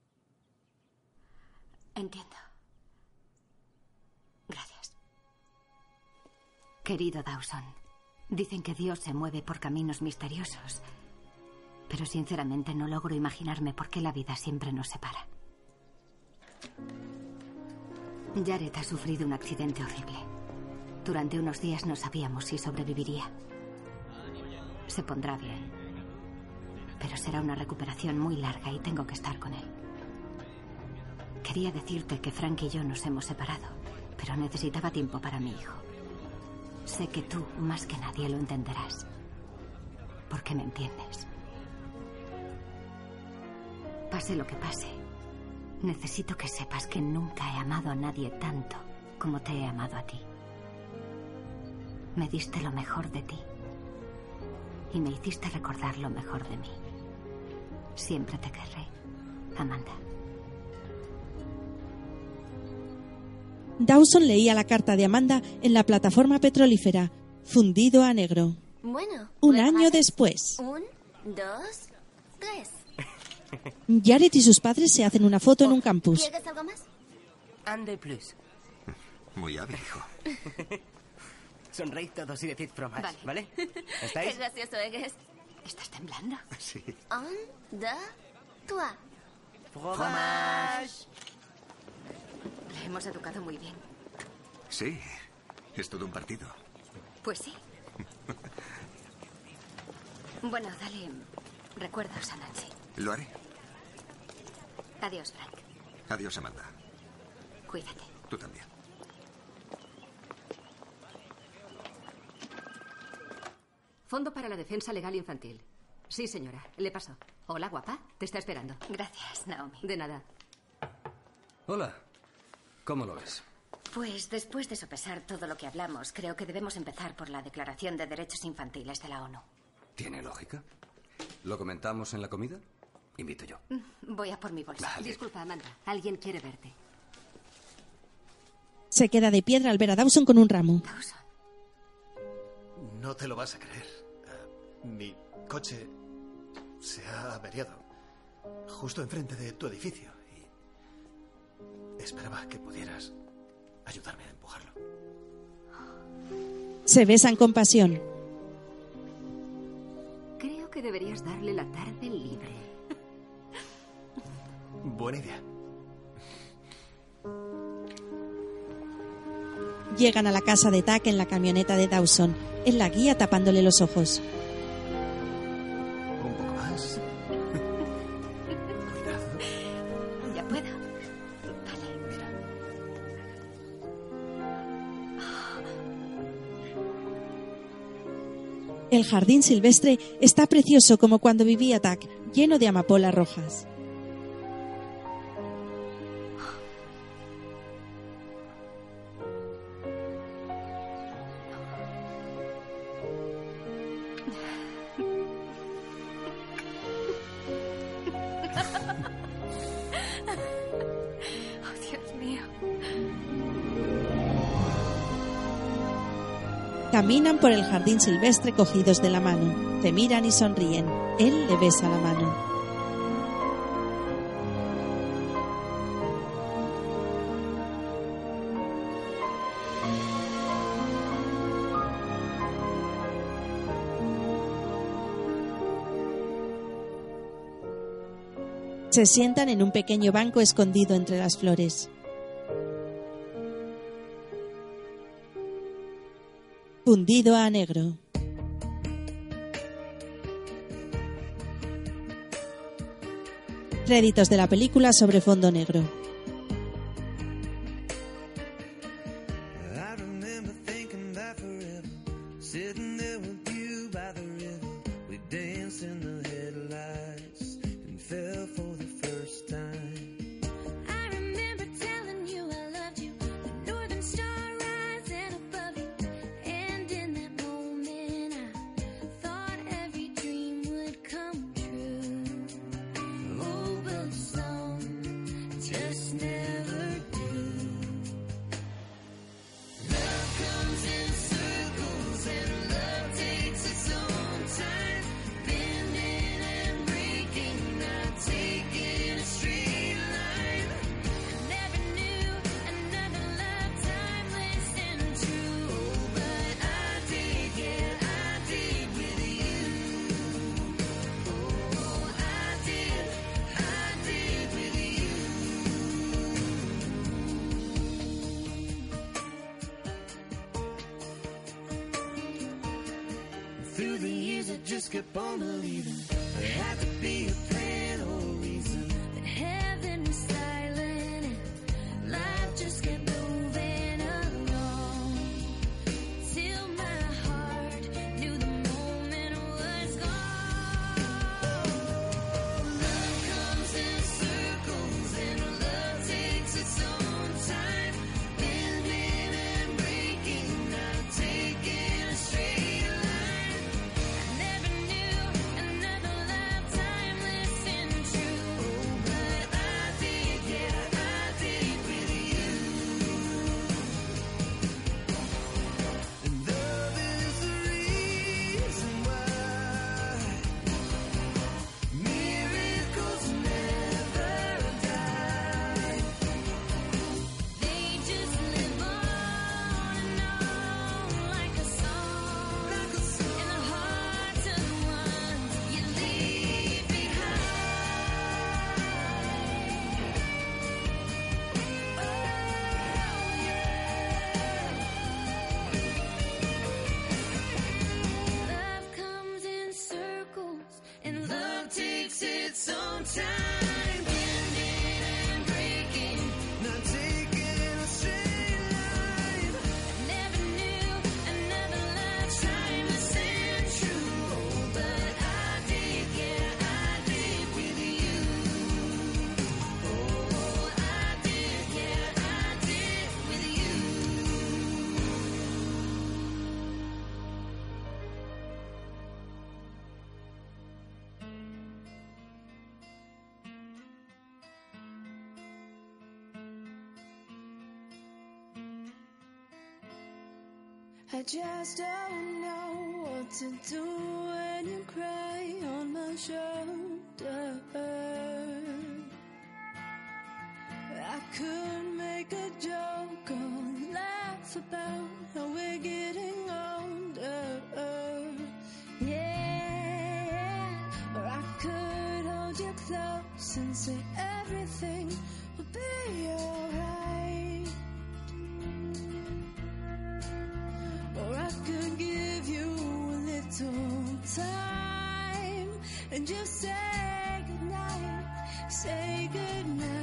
Entiendo. Gracias. Querido Dawson, dicen que Dios se mueve por caminos misteriosos, pero sinceramente no logro imaginarme por qué la vida siempre nos separa. Jared ha sufrido un accidente horrible. Durante unos días no sabíamos si sobreviviría. Se pondrá bien. Pero será una recuperación muy larga y tengo que estar con él. Quería decirte que Frank y yo nos hemos separado, pero necesitaba tiempo para mi hijo. Sé que tú, más que nadie, lo entenderás. Porque me entiendes. Pase lo que pase, necesito que sepas que nunca he amado a nadie tanto como te he amado a ti. Me diste lo mejor de ti y me hiciste recordar lo mejor de mí. Siempre te querré, Amanda. Dawson leía la carta de Amanda en la plataforma petrolífera, fundido a negro. Bueno. Un año después, Un, dos, tres. Jared y sus padres se hacen una foto en un campus. ¿Quieres algo más? Un de plus. Muy hábil, hijo. Sonreíd todos y decid fromage, Vale. ¿vale? Qué ¿Estáis? gracioso eres. ¿Estás temblando? Sí. Un, dos, trois. Fromage. Le hemos educado muy bien. Sí. Es todo un partido. Pues sí. Bueno, dale recuerdos a Nancy. Lo haré. Adiós, Frank. Adiós, Amanda. Cuídate. Tú también. Fondo para la Defensa Legal Infantil. Sí, señora. Le paso. Hola, guapa. Te está esperando. Gracias, Naomi. De nada. Hola. ¿Cómo lo ves? Pues después de sopesar todo lo que hablamos, creo que debemos empezar por la Declaración de Derechos Infantiles de la ONU. ¿Tiene lógica? ¿Lo comentamos en la comida? Invito yo. Voy a por mi bolsa. Disculpa, Amanda. Alguien quiere verte. Se queda de piedra al ver a Dawson con un ramo. No te lo vas a creer. Eh, mi coche se ha averiado justo enfrente de tu edificio y esperaba que pudieras ayudarme a empujarlo. Se besan con pasión. Creo que deberías darle la tarde libre. Buena idea. Llegan a la casa de Tack en la camioneta de Dawson. Él la guía tapándole los ojos. Un poco más. Ya puedo. El jardín silvestre está precioso como cuando vivía Tack, lleno de amapolas rojas. Caminan por el jardín silvestre cogidos de la mano. Se miran y sonríen. Él le besa la mano. Se sientan en un pequeño banco escondido entre las flores. Fundido a negro. Créditos de la película sobre fondo negro. I just don't know what to do when you cry on my shoulder. I could make a joke or laugh about how we're getting older. Yeah, or I could hold you close and say everything. little time and just say goodnight, say goodnight.